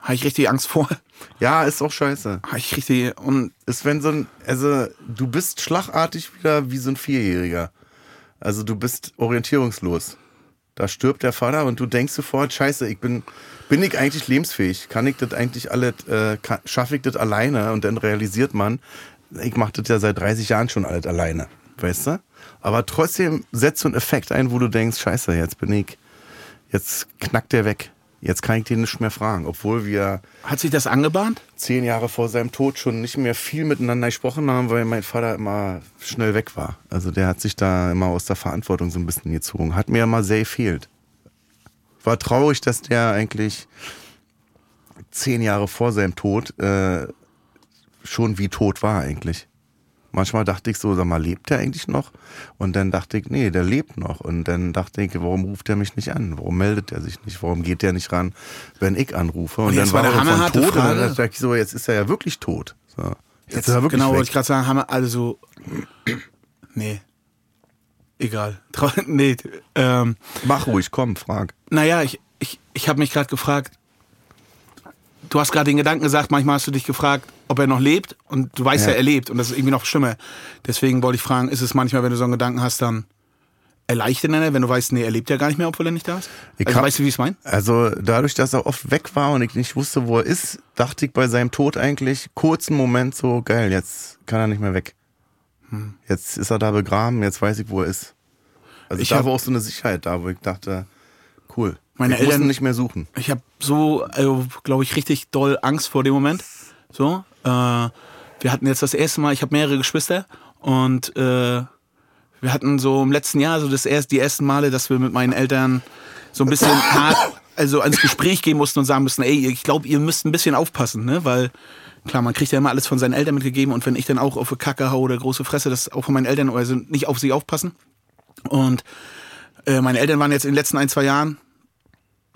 Habe ich richtig Angst vor? Ja, ist auch scheiße. Habe ich richtig. Und Ist wenn so ein, also du bist schlagartig wieder wie so ein Vierjähriger. Also du bist orientierungslos. Da stirbt der Vater und du denkst sofort, scheiße, ich bin, bin ich eigentlich lebensfähig? Kann ich das eigentlich alles, äh, schaffe ich das alleine? Und dann realisiert man, ich mache das ja seit 30 Jahren schon alles alleine. Weißt du? Aber trotzdem setzt so ein Effekt ein, wo du denkst, scheiße, jetzt bin ich, jetzt knackt der weg. Jetzt kann ich den nicht mehr fragen, obwohl wir hat sich das angebahnt? zehn Jahre vor seinem Tod schon nicht mehr viel miteinander gesprochen haben, weil mein Vater immer schnell weg war. Also der hat sich da immer aus der Verantwortung so ein bisschen gezogen. Hat mir immer sehr gefehlt. War traurig, dass der eigentlich zehn Jahre vor seinem Tod äh, schon wie tot war eigentlich. Manchmal dachte ich so, sag mal, lebt der eigentlich noch? Und dann dachte ich, nee, der lebt noch. Und dann dachte ich, warum ruft er mich nicht an? Warum meldet er sich nicht? Warum geht der nicht ran, wenn ich anrufe? Und, Und dann war er von tot. Und Frage. dann dachte ich so, jetzt ist er ja wirklich tot. So. Jetzt, Jetzt, ist er wirklich genau, wollte ich gerade sagen, haben wir alle so. Nee. Egal. Nee. Ähm, Mach ruhig, komm, frag. naja, ich, ich, ich habe mich gerade gefragt. Du hast gerade den Gedanken gesagt, manchmal hast du dich gefragt, ob er noch lebt und du weißt ja. Ja. er lebt und das ist irgendwie noch schlimmer. Deswegen wollte ich fragen, ist es manchmal, wenn du so einen Gedanken hast, dann erleichternder, wenn du weißt, nee, er lebt ja gar nicht mehr, obwohl er nicht da ist? Ich also hab- weißt du, wie ich es meine? Also dadurch, dass er oft weg war und ich nicht wusste, wo er ist, dachte ich bei seinem Tod eigentlich kurzen Moment so, geil, jetzt kann er nicht mehr weg. Hm. Jetzt ist er da begraben, jetzt weiß ich, wo er ist. Also Ich da hab- war auch so eine Sicherheit da, wo ich dachte, cool. Meine ich Eltern- nicht mehr suchen. Ich habe so, also, glaube ich, richtig doll Angst vor dem Moment. So, äh, wir hatten jetzt das erste Mal, ich habe mehrere Geschwister und äh, wir hatten so im letzten Jahr so das erst, die ersten Male, dass wir mit meinen Eltern so ein bisschen hart, also ans Gespräch gehen mussten und sagen mussten, ey, ich glaube, ihr müsst ein bisschen aufpassen, ne, weil klar, man kriegt ja immer alles von seinen Eltern mitgegeben und wenn ich dann auch auf eine Kacke hau oder große Fresse, das auch von meinen Eltern, also nicht auf sie aufpassen. Und äh, meine Eltern waren jetzt in den letzten ein, zwei Jahren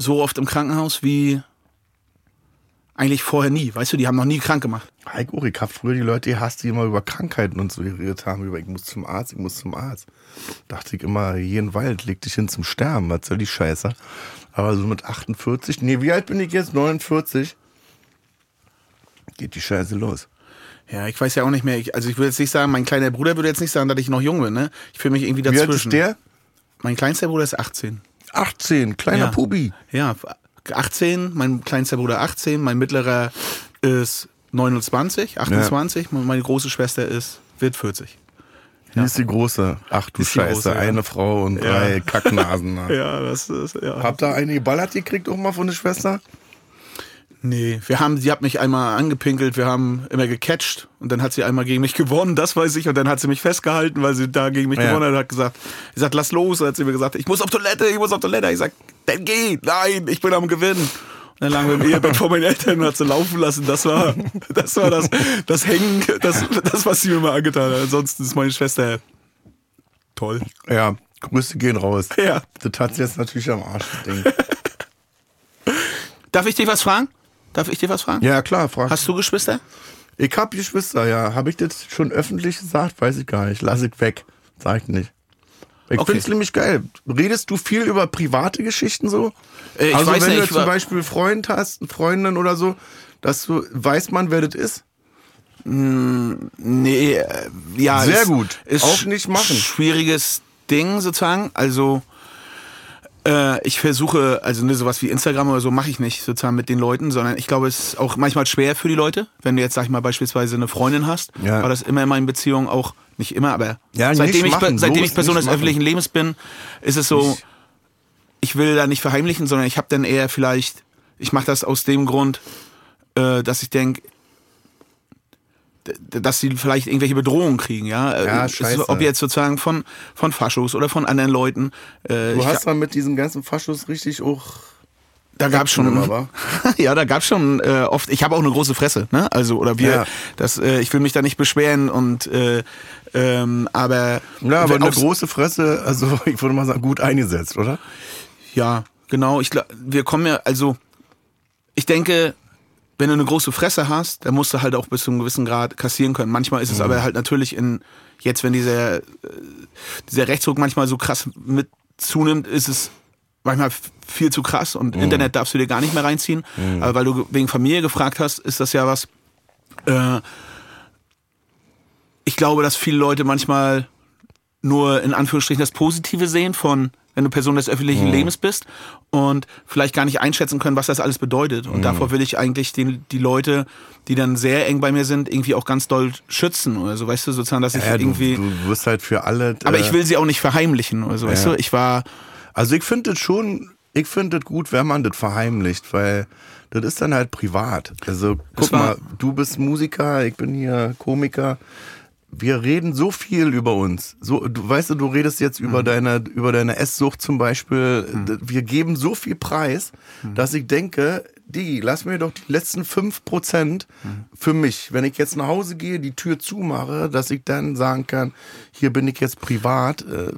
so oft im Krankenhaus wie eigentlich vorher nie. Weißt du, die haben noch nie krank gemacht. Heiko, ich hab früher die Leute gehasst, die immer über Krankheiten und so geredet haben, über ich muss zum Arzt, ich muss zum Arzt. Dachte ich immer, hier in Wald, leg dich hin zum Sterben, was soll die Scheiße? Aber so mit 48, nee, wie alt bin ich jetzt? 49? Geht die Scheiße los. Ja, ich weiß ja auch nicht mehr. Ich, also ich würde jetzt nicht sagen, mein kleiner Bruder würde jetzt nicht sagen, dass ich noch jung bin. Ne? Ich fühle mich irgendwie Wie alt dazwischen. ist der? Mein kleinster Bruder ist 18. 18, kleiner Ja. Pubi. Ja, 18, mein kleinster Bruder 18, mein mittlerer ist 29, 28, ja. meine große Schwester ist, wird 40. Hier ja. ist die große. Ach du Scheiße, große, ja. eine Frau und drei ja. Kacknasen. ja, das ist, ja. Habt ihr eine geballert gekriegt auch mal von der Schwester? Nee, wir haben, sie hat mich einmal angepinkelt, wir haben immer gecatcht und dann hat sie einmal gegen mich gewonnen, das weiß ich, und dann hat sie mich festgehalten, weil sie da gegen mich ja. gewonnen hat, und hat gesagt, sie sagt, lass los, und hat sie mir gesagt, ich muss auf Toilette, ich muss auf Toilette. Ich sag, dann geh, nein, ich bin am Gewinnen. Und dann lagen wir im Ehebett vor meinen Eltern und hat sie laufen lassen. Das war, das war das, das Hängen, das, das, was sie mir mal angetan hat. Ansonsten ist meine Schwester toll. Ja, Grüße gehen raus. Ja. Das hat sie jetzt natürlich am Arsch, das Ding. Darf ich dich was fragen? Darf ich dir was fragen? Ja, klar, frag. Hast du Geschwister? Ich hab Geschwister, ja. Habe ich das schon öffentlich gesagt? Weiß ich gar nicht. Lass ich weg. Sag ich nicht. Ich okay. finde es nämlich geil. Redest du viel über private Geschichten so? Äh, ich also weiß wenn nicht, du zum Beispiel Freund hast, Freundin oder so, dass du, weiß man, wer das ist? Mm, nee, äh, ja. Sehr ist, gut. Ist Auch nicht machen. Schwieriges Ding sozusagen. Also äh, ich versuche, also ne, sowas wie Instagram oder so mache ich nicht sozusagen mit den Leuten, sondern ich glaube, es ist auch manchmal schwer für die Leute. Wenn du jetzt, sag ich mal, beispielsweise eine Freundin hast, ja. war das immer in meinen Beziehungen auch, nicht immer, aber ja, seitdem, ich, machen, seitdem ich Person des machen. öffentlichen Lebens bin, ist es so, nicht. ich will da nicht verheimlichen, sondern ich habe dann eher vielleicht, ich mache das aus dem Grund, äh, dass ich denke, dass sie vielleicht irgendwelche Bedrohungen kriegen, ja. Äh, ja scheiße. Ob jetzt sozusagen von, von Faschos oder von anderen Leuten. Äh, du hast mal mit diesen ganzen Faschos richtig auch da gab's schon, ja, da gab's schon äh, oft. Ich habe auch eine große Fresse, ne? Also oder wir, ja. das, äh, ich will mich da nicht beschweren und äh, ähm, aber ja, aber eine große Fresse, also ich würde mal sagen, gut eingesetzt, oder? Ja, genau. Ich wir kommen ja, also ich denke, wenn du eine große Fresse hast, dann musst du halt auch bis zu einem gewissen Grad kassieren können. Manchmal ist es mhm. aber halt natürlich in, jetzt wenn dieser, äh, dieser Rechtsruck manchmal so krass mit zunimmt, ist es manchmal viel zu krass und mhm. Internet darfst du dir gar nicht mehr reinziehen. Mhm. Aber weil du wegen Familie gefragt hast, ist das ja was. Äh, ich glaube, dass viele Leute manchmal nur in Anführungsstrichen das Positive sehen von wenn du Person des öffentlichen mhm. Lebens bist und vielleicht gar nicht einschätzen können, was das alles bedeutet. Und mhm. davor will ich eigentlich die, die Leute, die dann sehr eng bei mir sind, irgendwie auch ganz doll schützen oder so, weißt du, sozusagen, dass ich ja, irgendwie. Du, du wirst halt für alle. Aber äh, ich will sie auch nicht verheimlichen oder so, weißt du, ich war. Also ich finde es schon, ich finde es gut, wenn man das verheimlicht, weil das ist dann halt privat. Also guck mal, du bist Musiker, ich bin hier Komiker wir reden so viel über uns. So, du weißt du, du redest jetzt über mhm. deine über deine Esssucht zum Beispiel. Mhm. Wir geben so viel Preis, mhm. dass ich denke, die, lass mir doch die letzten fünf Prozent mhm. für mich. Wenn ich jetzt nach Hause gehe, die Tür zumache, dass ich dann sagen kann, hier bin ich jetzt privat. Äh,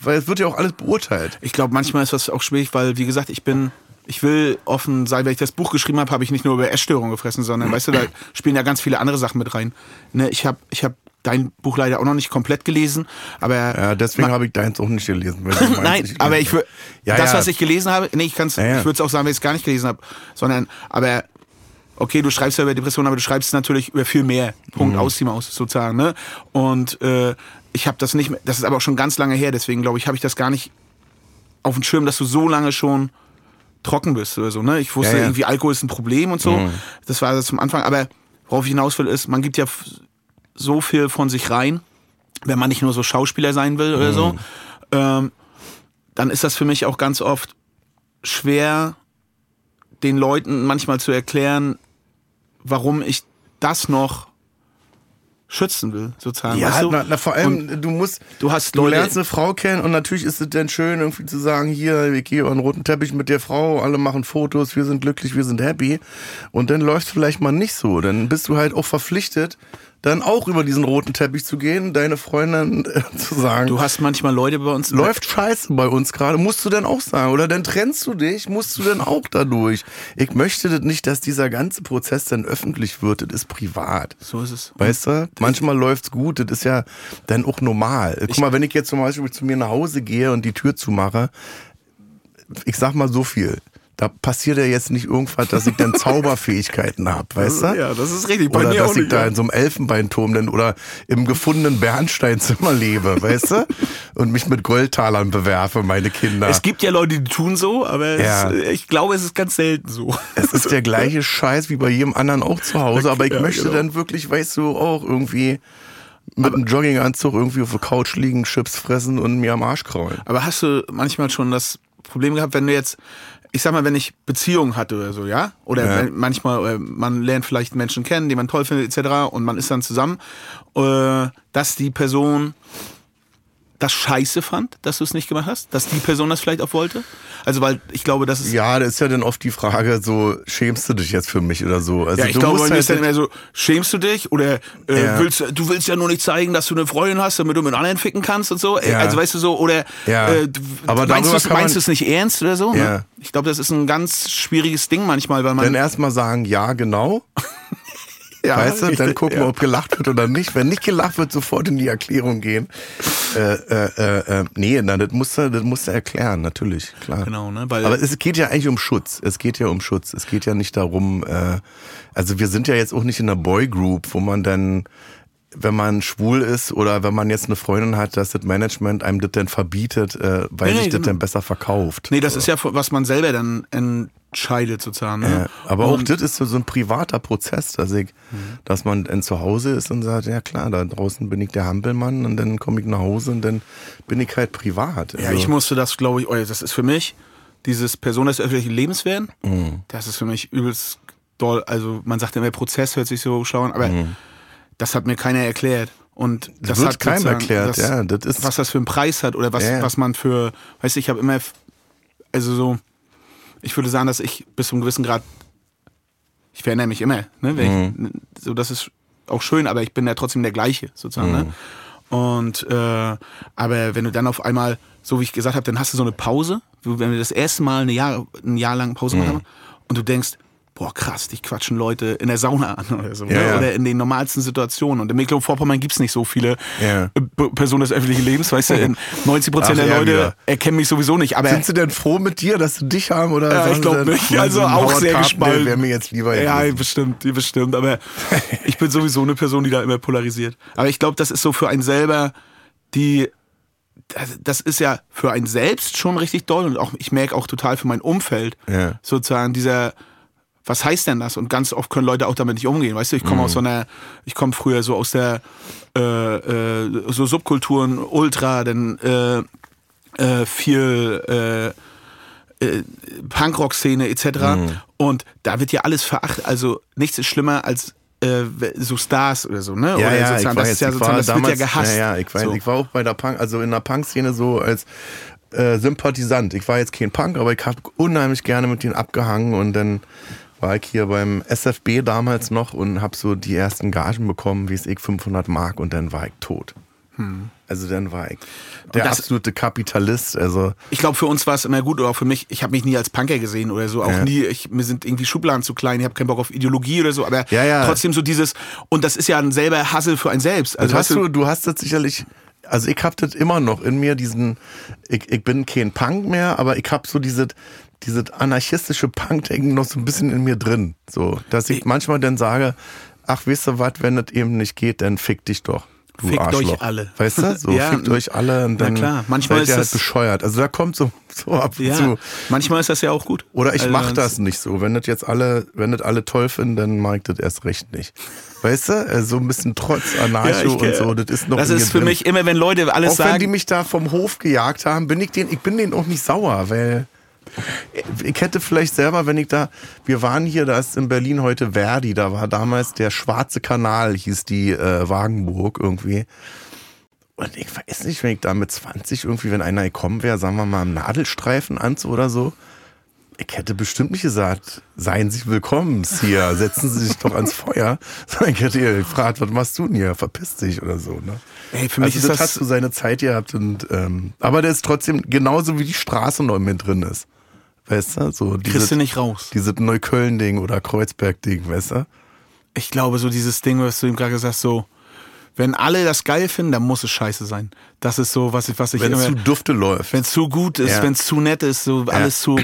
weil es wird ja auch alles beurteilt. Ich glaube, manchmal ist das auch schwierig, weil wie gesagt, ich bin ich will offen sein, wenn ich das Buch geschrieben habe, habe ich nicht nur über Essstörungen gefressen, sondern weißt du, da spielen ja ganz viele andere Sachen mit rein. Ne, ich habe ich hab dein Buch leider auch noch nicht komplett gelesen, aber ja, deswegen habe ich deins auch nicht gelesen. Meinst, Nein, ich aber ich ja, das, ja. was ich gelesen habe, nee, ich kann's, ja, ich würde es auch sagen, wenn ich es gar nicht gelesen habe, sondern aber okay, du schreibst ja über Depressionen, aber du schreibst natürlich über viel mehr. Punkt mhm. aus die Maus sozusagen. Ne? Und äh, ich habe das nicht mehr, das ist aber auch schon ganz lange her, deswegen glaube ich, habe ich das gar nicht auf dem Schirm, dass du so lange schon trocken bist oder so. Ne? Ich wusste ja, ja. irgendwie, Alkohol ist ein Problem und so. Mhm. Das war das zum Anfang. Aber worauf ich hinaus will, ist, man gibt ja so viel von sich rein, wenn man nicht nur so Schauspieler sein will oder mhm. so. Ähm, dann ist das für mich auch ganz oft schwer, den Leuten manchmal zu erklären, warum ich das noch schützen will, sozusagen. Ja, weißt du? na, na, vor allem, und du musst, du hast du Leute, lernst eine Frau kennen und natürlich ist es dann schön, irgendwie zu sagen, hier, ich gehe über einen roten Teppich mit der Frau, alle machen Fotos, wir sind glücklich, wir sind happy. Und dann läuft vielleicht mal nicht so. Dann bist du halt auch verpflichtet, dann auch über diesen roten Teppich zu gehen, deine Freundin äh, zu sagen. Du hast manchmal Leute bei uns. Läuft scheiße bei uns gerade, musst du denn auch sagen. Oder dann trennst du dich, musst du denn auch dadurch. Ich möchte das nicht, dass dieser ganze Prozess dann öffentlich wird. Das ist privat. So ist es. Weißt du? Manchmal läuft's gut, das ist ja dann auch normal. Guck mal, wenn ich jetzt zum Beispiel zu mir nach Hause gehe und die Tür zumache, ich sag mal so viel da passiert ja jetzt nicht irgendwas, dass ich dann Zauberfähigkeiten habe, weißt du? Ja, das ist richtig. Bei Oder dass ich nicht, da ja. in so einem Elfenbeinturm denn oder im gefundenen Bernsteinzimmer lebe, weißt du? Und mich mit Goldtalern bewerfe, meine Kinder. Es gibt ja Leute, die tun so, aber Ja. es, ich glaube, es ist ganz selten so. Es ist der gleiche Scheiß wie bei jedem anderen auch zu Hause, aber ich Ja, möchte genau. dann wirklich, weißt du, auch irgendwie mit einem Jogginganzug irgendwie auf der Couch liegen, Chips fressen und mir am Arsch kraulen. Aber hast du manchmal schon das Problem gehabt, wenn du jetzt, ich sag mal, wenn ich Beziehungen hatte oder so, ja? Oder Ja. manchmal, äh, man lernt vielleicht Menschen kennen, die man toll findet, etc. und man ist dann zusammen, äh, dass die Person das scheiße fand, dass du es nicht gemacht hast? Dass die Person das vielleicht auch wollte? Also, weil ich glaube, das ist. Ja, das ist ja dann oft die Frage, so schämst du dich jetzt für mich oder so. Also Ja, ich du glaube, musst halt ist dann immer so, schämst du dich? Oder äh, Ja. willst, du willst ja nur nicht zeigen, dass du eine Freundin hast, damit du mit anderen ficken kannst und so. Äh, Ja. Also weißt du so, oder Ja. äh, du, Aber meinst du es kann man- meinst du es nicht ernst oder so? Ja. Ne? Ich glaube, das ist ein ganz schwieriges Ding manchmal, weil man. dann erstmal sagen, ja, genau. ja, weißt du, dann gucken ja. wir, ob gelacht wird oder nicht. Wenn nicht gelacht wird, sofort in die Erklärung gehen. Äh, äh, äh, äh, nee, na, das musst du, das musst du erklären, natürlich, klar. Genau, ne? Weil, Aber es geht ja eigentlich um Schutz. Es geht ja um Schutz. Es geht ja nicht darum, äh, also wir sind ja jetzt auch nicht in einer Boygroup, wo man dann, wenn man schwul ist oder wenn man jetzt eine Freundin hat, dass das Management einem das dann verbietet, äh, weil Nee, sich das genau. dann besser verkauft. nee, das ist ja, was man selber dann entscheidet sozusagen. Ne? Ja, aber auch Und- das ist so, so ein privater Prozess, dass ich, dass man dann zu Hause ist und sagt, ja klar, da draußen bin ich der Hampelmann und dann komme ich nach Hause und dann bin ich halt privat. Ja, Also, ich musste das, glaube ich, oh, das ist für mich, dieses Person des öffentlichen Lebens werden, Mhm. das ist für mich übelst doll. Also man sagt immer, Prozess hört sich so schlau an, aber das hat mir keiner erklärt. Und das, wird hat keinem erklärt, das, ja, das ist- was das für einen Preis hat oder was, Ja, was man für, weißt du, ich habe immer, also so, ich würde sagen, dass ich bis zu einem gewissen Grad, ich verändere mich immer, ne? Mhm. ich, so, das ist auch schön, aber ich bin ja trotzdem der gleiche, sozusagen, ne? Mhm. Und äh, aber wenn du dann auf einmal, so wie ich gesagt habe, dann hast du so eine Pause, wenn wir das erste Mal eine Jahr, ein Jahr lang Pause Mhm. machen und du denkst, boah krass, dich quatschen Leute in der Sauna an oder so, Ja, ne? ja. oder in den normalsten Situationen. Und in Mecklenburg-Vorpommern gibt's nicht so viele Ja. äh, Personen des öffentlichen Lebens, weißt du, in 90 Prozent der ja, Leute wieder. erkennen mich sowieso nicht. Aber Sind sie denn froh mit dir, dass sie dich haben oder Ja, ich glaub sie dann, nicht. Also auch sehr gespalten. Wäre mir jetzt lieber Ja, gewesen. bestimmt, bestimmt. Aber ich bin sowieso eine Person, die da immer polarisiert. Aber ich glaube, das ist so für einen selber die. das- Das ist ja für einen selbst schon richtig doll und auch ich merke auch total für mein Umfeld Ja. sozusagen dieser was heißt denn das? Und ganz oft können Leute auch damit nicht umgehen. Weißt du, ich komme aus so einer, ich komme früher so aus der äh, äh, so Subkulturen, Ultra, dann äh, äh, viel äh, äh, Punkrock-Szene etc. Mhm. Und da wird ja alles verachtet. Also nichts ist schlimmer als so Stars oder so, ne? Ja, oder ja, ich war das jetzt, ist ja sozusagen, das damals, wird ja gehasst. Ja, ja, ich, weiß, so. ich war auch bei der Punk, also in der Punk-Szene so als äh, Sympathisant. Ich war jetzt kein Punk, aber ich habe unheimlich gerne mit denen abgehangen und dann war ich hier beim SFB damals noch und habe so die ersten Gagen bekommen, wie es ich, 500 Mark und dann war ich tot. Also dann war ich der das- absolute Kapitalist. Also Ich glaube, für uns war es immer gut, oder auch für mich, ich habe mich nie als Punker gesehen oder so, auch Ja. nie, ich, mir sind irgendwie Schubladen zu klein, ich habe keinen Bock auf Ideologie oder so, aber Ja, ja. trotzdem so dieses, und das ist ja ein selber Hassel für einen selbst. Also hast du, du hast das sicherlich, also ich hab das immer noch in mir, diesen, ich, ich bin kein Punk mehr, aber ich hab so diese, dieses anarchistische Punk-Denken noch so ein bisschen in mir drin. So, dass ich manchmal dann sage, ach, weißt du was, wenn das eben nicht geht, dann fick dich doch. Du Fickt Arschloch. euch alle. Weißt du? So, Ja, fickt euch alle und na dann klar. Manchmal seid ihr ist halt das- bescheuert. Also da kommt so, so ab und ja, zu. manchmal ist das ja auch gut. Oder ich Also mach das nicht so. Wenn das jetzt alle, wenn das alle toll finden, dann mag ich das erst recht nicht. Weißt du? Also so ein bisschen trotz Ja, Anarcho ich, und so, das ist noch Das ist für drin. mich immer, wenn Leute alles Auch wenn die sagen, mich da vom Hof gejagt haben, bin ich den, ich bin denen auch nicht sauer, weil ich hätte vielleicht selber, wenn ich da, wir waren hier, da ist in Berlin heute Verdi, da war damals der Schwarze Kanal, hieß die äh, Wagenburg irgendwie. Und ich weiß nicht, wenn ich da mit 20 irgendwie, wenn einer gekommen wäre, sagen wir mal im Nadelstreifenanzug oder so, ich hätte bestimmt nicht gesagt, seien Sie willkommen hier, setzen Sie sich doch ans Feuer. Sondern ich hätte ihr gefragt, was machst du denn hier? Verpiss dich oder so, ne? ey, für mich also das, ist hat das, so seine Zeit gehabt und ähm, aber der ist trotzdem genauso wie die Straße noch mit drin ist. Weißt du? So kriegst du nicht raus. dieses Neukölln-Ding oder Kreuzberg-Ding, weißt du? Ich glaube, so dieses Ding, was du ihm gerade gesagt hast, so, wenn alle das geil finden, dann muss es scheiße sein. Das ist so, was ich, was ich Wenn es zu Dufte läuft. wenn es zu gut ist, Ja. wenn es zu nett ist, so alles zu.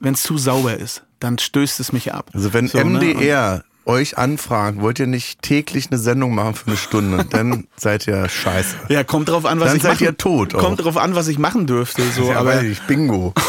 wenn es zu sauber ist, dann stößt es mich ab. Also wenn So, ne? MDR euch anfragt, wollt ihr nicht täglich eine Sendung machen für eine Stunde, dann seid ihr scheiße. Ja, kommt drauf an, was Dann ich seid machen, ihr tot auch. Kommt drauf an, was ich machen dürfte. So, ja, aber weiß ich, Bingo.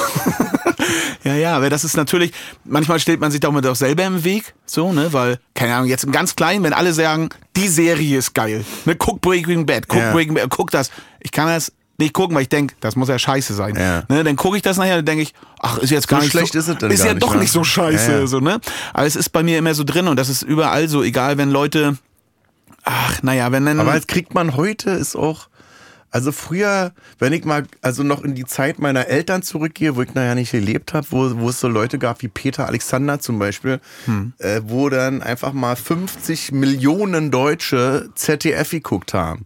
Ja, ja, aber das ist natürlich, manchmal stellt man sich damit auch selber im Weg, so, ne, weil, keine Ahnung, jetzt im ganz Kleinen, wenn alle sagen, die Serie ist geil, ne, guck Breaking Bad, guck Ja. Breaking Bad, guck das, ich kann das nicht gucken, weil ich denke, das muss ja scheiße sein, Ja. ne, dann gucke ich das nachher, dann denke ich, ach, ist jetzt gar So nicht schlecht so, ist es denn ist ja nicht, doch ne? nicht so scheiße, Ja, so, ne, aber es ist bei mir immer so drin und das ist überall so, egal, wenn Leute, ach, naja, wenn dann, Aber das kriegt man heute ist auch, also früher, wenn ich mal, also noch in die Zeit meiner Eltern zurückgehe, wo ich naja nicht gelebt habe, wo, wo es so Leute gab wie Peter Alexander zum Beispiel, äh, wo dann einfach mal 50 Millionen Deutsche ZDF geguckt haben.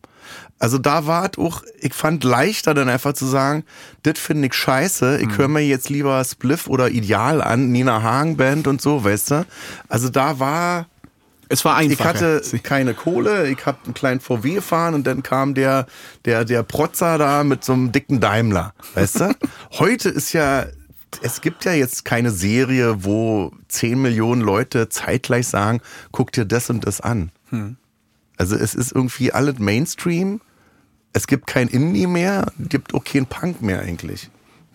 Also da war es auch, ich fand leichter dann einfach zu sagen, das finde ich scheiße, ich höre mir jetzt lieber Spliff oder Ideal an, Nina Hagen Band und so, weißt du? Also da war, es war ich einfacher. hatte keine Kohle, ich habe einen kleinen VW gefahren und dann kam der, der, der Protzer da mit so einem dicken Daimler, weißt du? Heute ist ja, es gibt ja jetzt keine Serie, wo 10 Millionen Leute zeitgleich sagen, guck dir das und das an. Also es ist irgendwie alles Mainstream, es gibt kein Indie mehr, gibt auch kein Punk mehr eigentlich.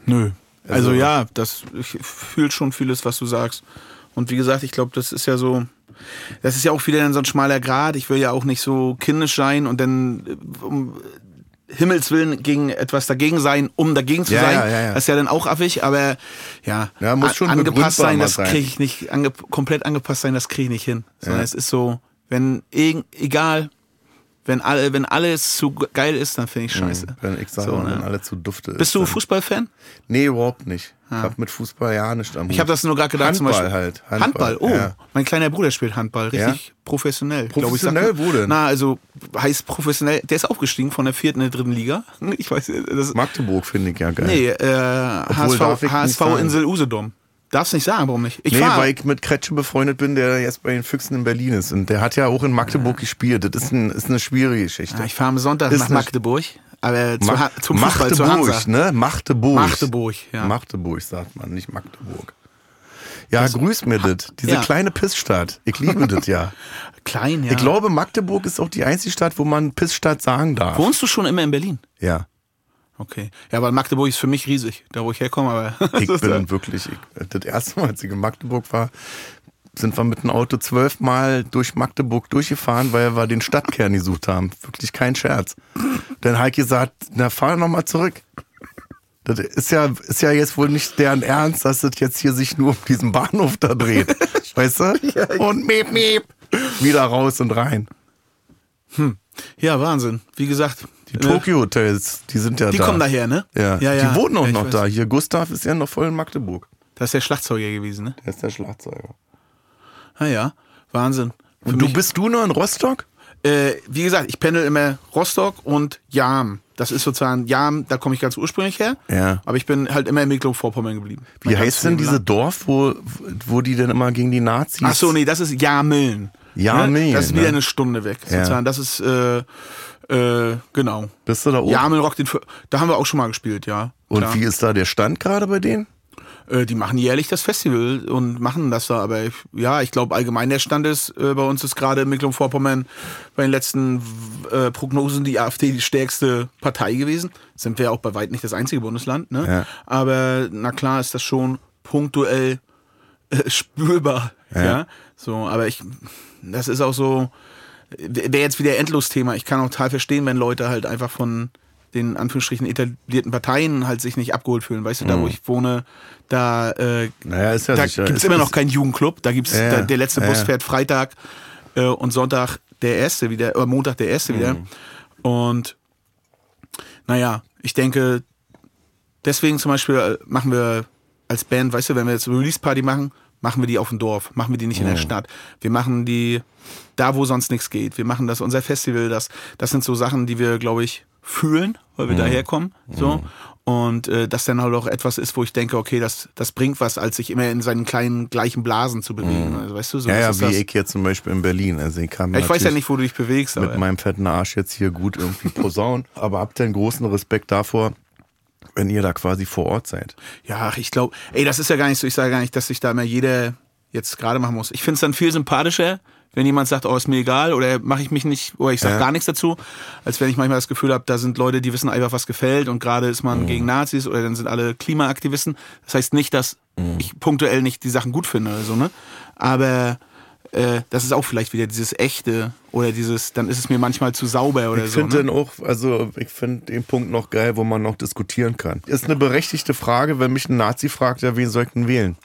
Nö. Also, Also- ja, das ich fühle schon vieles, was du sagst. Und wie gesagt, ich glaube, das ist ja so, das ist ja auch wieder dann so ein schmaler Grad. Ich will ja auch nicht so kindisch sein und dann äh, um Himmels Willen gegen etwas dagegen sein, um dagegen zu Ja, sein. ja, ja, ja. Das ist ja dann auch affig, aber ja, Ja, muss schon angepasst sein, das kriege ich nicht, ange komplett angepasst sein, das kriege ich nicht hin. Sondern es ist so, wenn egal, wenn alle, wenn alles zu geil ist, dann finde ich scheiße. Wenn ich sage, So, wenn ne? alle zu dufte Bist ist, du dann- Fußballfan? Nee, überhaupt nicht. Ich hab mit Fußball ja nicht am Hut. Ich habe das nur gerade gedacht. zum Handball Beispiel. halt. Handball, oh. ja. Mein kleiner Bruder spielt Handball. Richtig professionell. sagt Professionell, wo denn? Na, also heißt professionell. Der ist aufgestiegen von der vierten in der dritten Liga. Ich weiß, das Magdeburg finde ich ja geil. Nee, äh, HSV, HSV. Insel Usedom. Darfst nicht sagen, warum nicht? Ich Nee, fahr- weil ich mit Kretsche befreundet bin, der jetzt bei den Füchsen in Berlin ist. Und der hat ja auch in Magdeburg gespielt. Das ist, ein, ist eine schwierige Geschichte. Ja, ich fahre am Sonntag Ist nach Magdeburg. Aber zu, Ma- zum Fußball, zu Magdeburg, ne? Magdeburg. Magdeburg, ja. Magdeburg sagt man, nicht Magdeburg. Ja, grüß mir das. Diese ja. kleine Pissstadt. Ich liebe das ja. Klein, ja. Ich glaube, Magdeburg ist auch die einzige Stadt, wo man Pissstadt sagen darf. Wohnst du schon immer in Berlin? Ja. Okay. Ja, weil Magdeburg ist für mich riesig, da wo ich herkomme. Aber Ich bin wirklich, ich, das erste Mal, als ich in Magdeburg war, sind wir mit dem Auto zwölfmal durch Magdeburg durchgefahren, weil wir den Stadtkern gesucht haben. Wirklich kein Scherz. Dann hat gesagt, na fahr noch mal zurück. Das ist ja, ist ja jetzt wohl nicht deren Ernst, dass das jetzt hier sich nur um diesen Bahnhof da dreht. weißt du? Und miep, miep. Wieder raus und rein. ja, Wahnsinn. Wie gesagt. Die Tokyo Hotels, die sind ja Die da. kommen daher, ne? Ja, ja, ja. die wohnen auch Ja, noch weiß. da. Hier, Gustav ist ja noch voll in Magdeburg. Das ist der Schlagzeuger gewesen, ne? Der ist der Schlagzeuger. Ah ja, Wahnsinn. Für Und du bist du noch in Rostock? Äh, wie gesagt, ich pendel immer Rostock und Jam. Das ist sozusagen Jam, da komme ich ganz ursprünglich her. Ja. Aber ich bin halt immer in Mecklenburg-Vorpommern geblieben. Wie heißt denn dieses. Dorf, wo, wo die denn immer gegen die Nazis? Ach so, nee, das ist Jameln. Jameln, Ne? Das ist wieder ne? eine Stunde weg. Ja. Sozusagen. Das ist, äh, äh, genau. Bist du da oben? Jameln Rock, den, da haben wir auch schon mal gespielt, ja. Und Klar. wie ist da der Stand gerade bei denen? Äh, die machen jährlich das Festival und machen das da. Aber ich, ja, ich glaube allgemein der Stand ist, äh, bei uns ist gerade Mecklenburg-Vorpommern bei den letzten äh, Prognosen die AfD die stärkste Partei gewesen. Sind wir auch bei weitem nicht das einzige Bundesland. Ne? Ja. Aber na klar ist das schon punktuell spürbar. Ja. So, aber ich, das ist auch so, wäre jetzt wieder Endlos-Thema. Ich kann auch total verstehen, wenn Leute halt einfach von den Anführungsstrichen etablierten Parteien halt sich nicht abgeholt fühlen. Weißt du, da wo ich wohne, da, äh, Naja, ja da gibt's ist, immer noch keinen Jugendclub. Da gibt's Ja, da, der letzte ja, Bus fährt Freitag äh, und Sonntag der erste wieder, oder Montag der erste wieder. Mhm. Und naja, ich denke, deswegen zum Beispiel äh, machen wir als Band, weißt du, wenn wir jetzt Release-Party machen, machen wir die auf dem Dorf, machen wir die nicht in der Stadt. Wir machen die da, wo sonst nichts geht. Wir machen das, unser Festival, das, das sind so Sachen, die wir, glaube ich, fühlen, weil wir daherkommen. So. Und äh, das dann halt auch etwas ist, wo ich denke, okay, das, das bringt was, als sich immer in seinen kleinen gleichen Blasen zu bewegen. Also, weißt du, so ja, ja, wie das. ich jetzt zum Beispiel in Berlin. Also ich kann Ich weiß ja nicht, wo du dich bewegst, mit aber. meinem fetten Arsch jetzt hier gut irgendwie posaunen. Aber hab den großen Respekt davor, wenn ihr da quasi vor Ort seid. Ja, ich glaube, ey, das ist ja gar nicht so, ich sage gar nicht, dass sich da immer jeder jetzt gerade machen muss. Ich finde es dann viel sympathischer, wenn jemand sagt, oh, ist mir egal oder mache ich mich nicht, oder ich sage Ja. gar nichts dazu, als wenn ich manchmal das Gefühl habe, da sind Leute, die wissen einfach, was gefällt und gerade ist Mhm. man gegen Nazis oder dann sind alle Klimaaktivisten. Das heißt nicht, dass Mhm. ich punktuell nicht die Sachen gut finde oder so, ne? Aber äh, das ist auch vielleicht wieder dieses echte oder dieses, dann ist es mir manchmal zu sauber oder Ich so. finde Ne? den auch, also ich finde den Punkt noch geil, wo man noch diskutieren kann. Ist eine berechtigte Frage, wenn mich ein Nazi fragt, ja, wen soll ich denn wählen?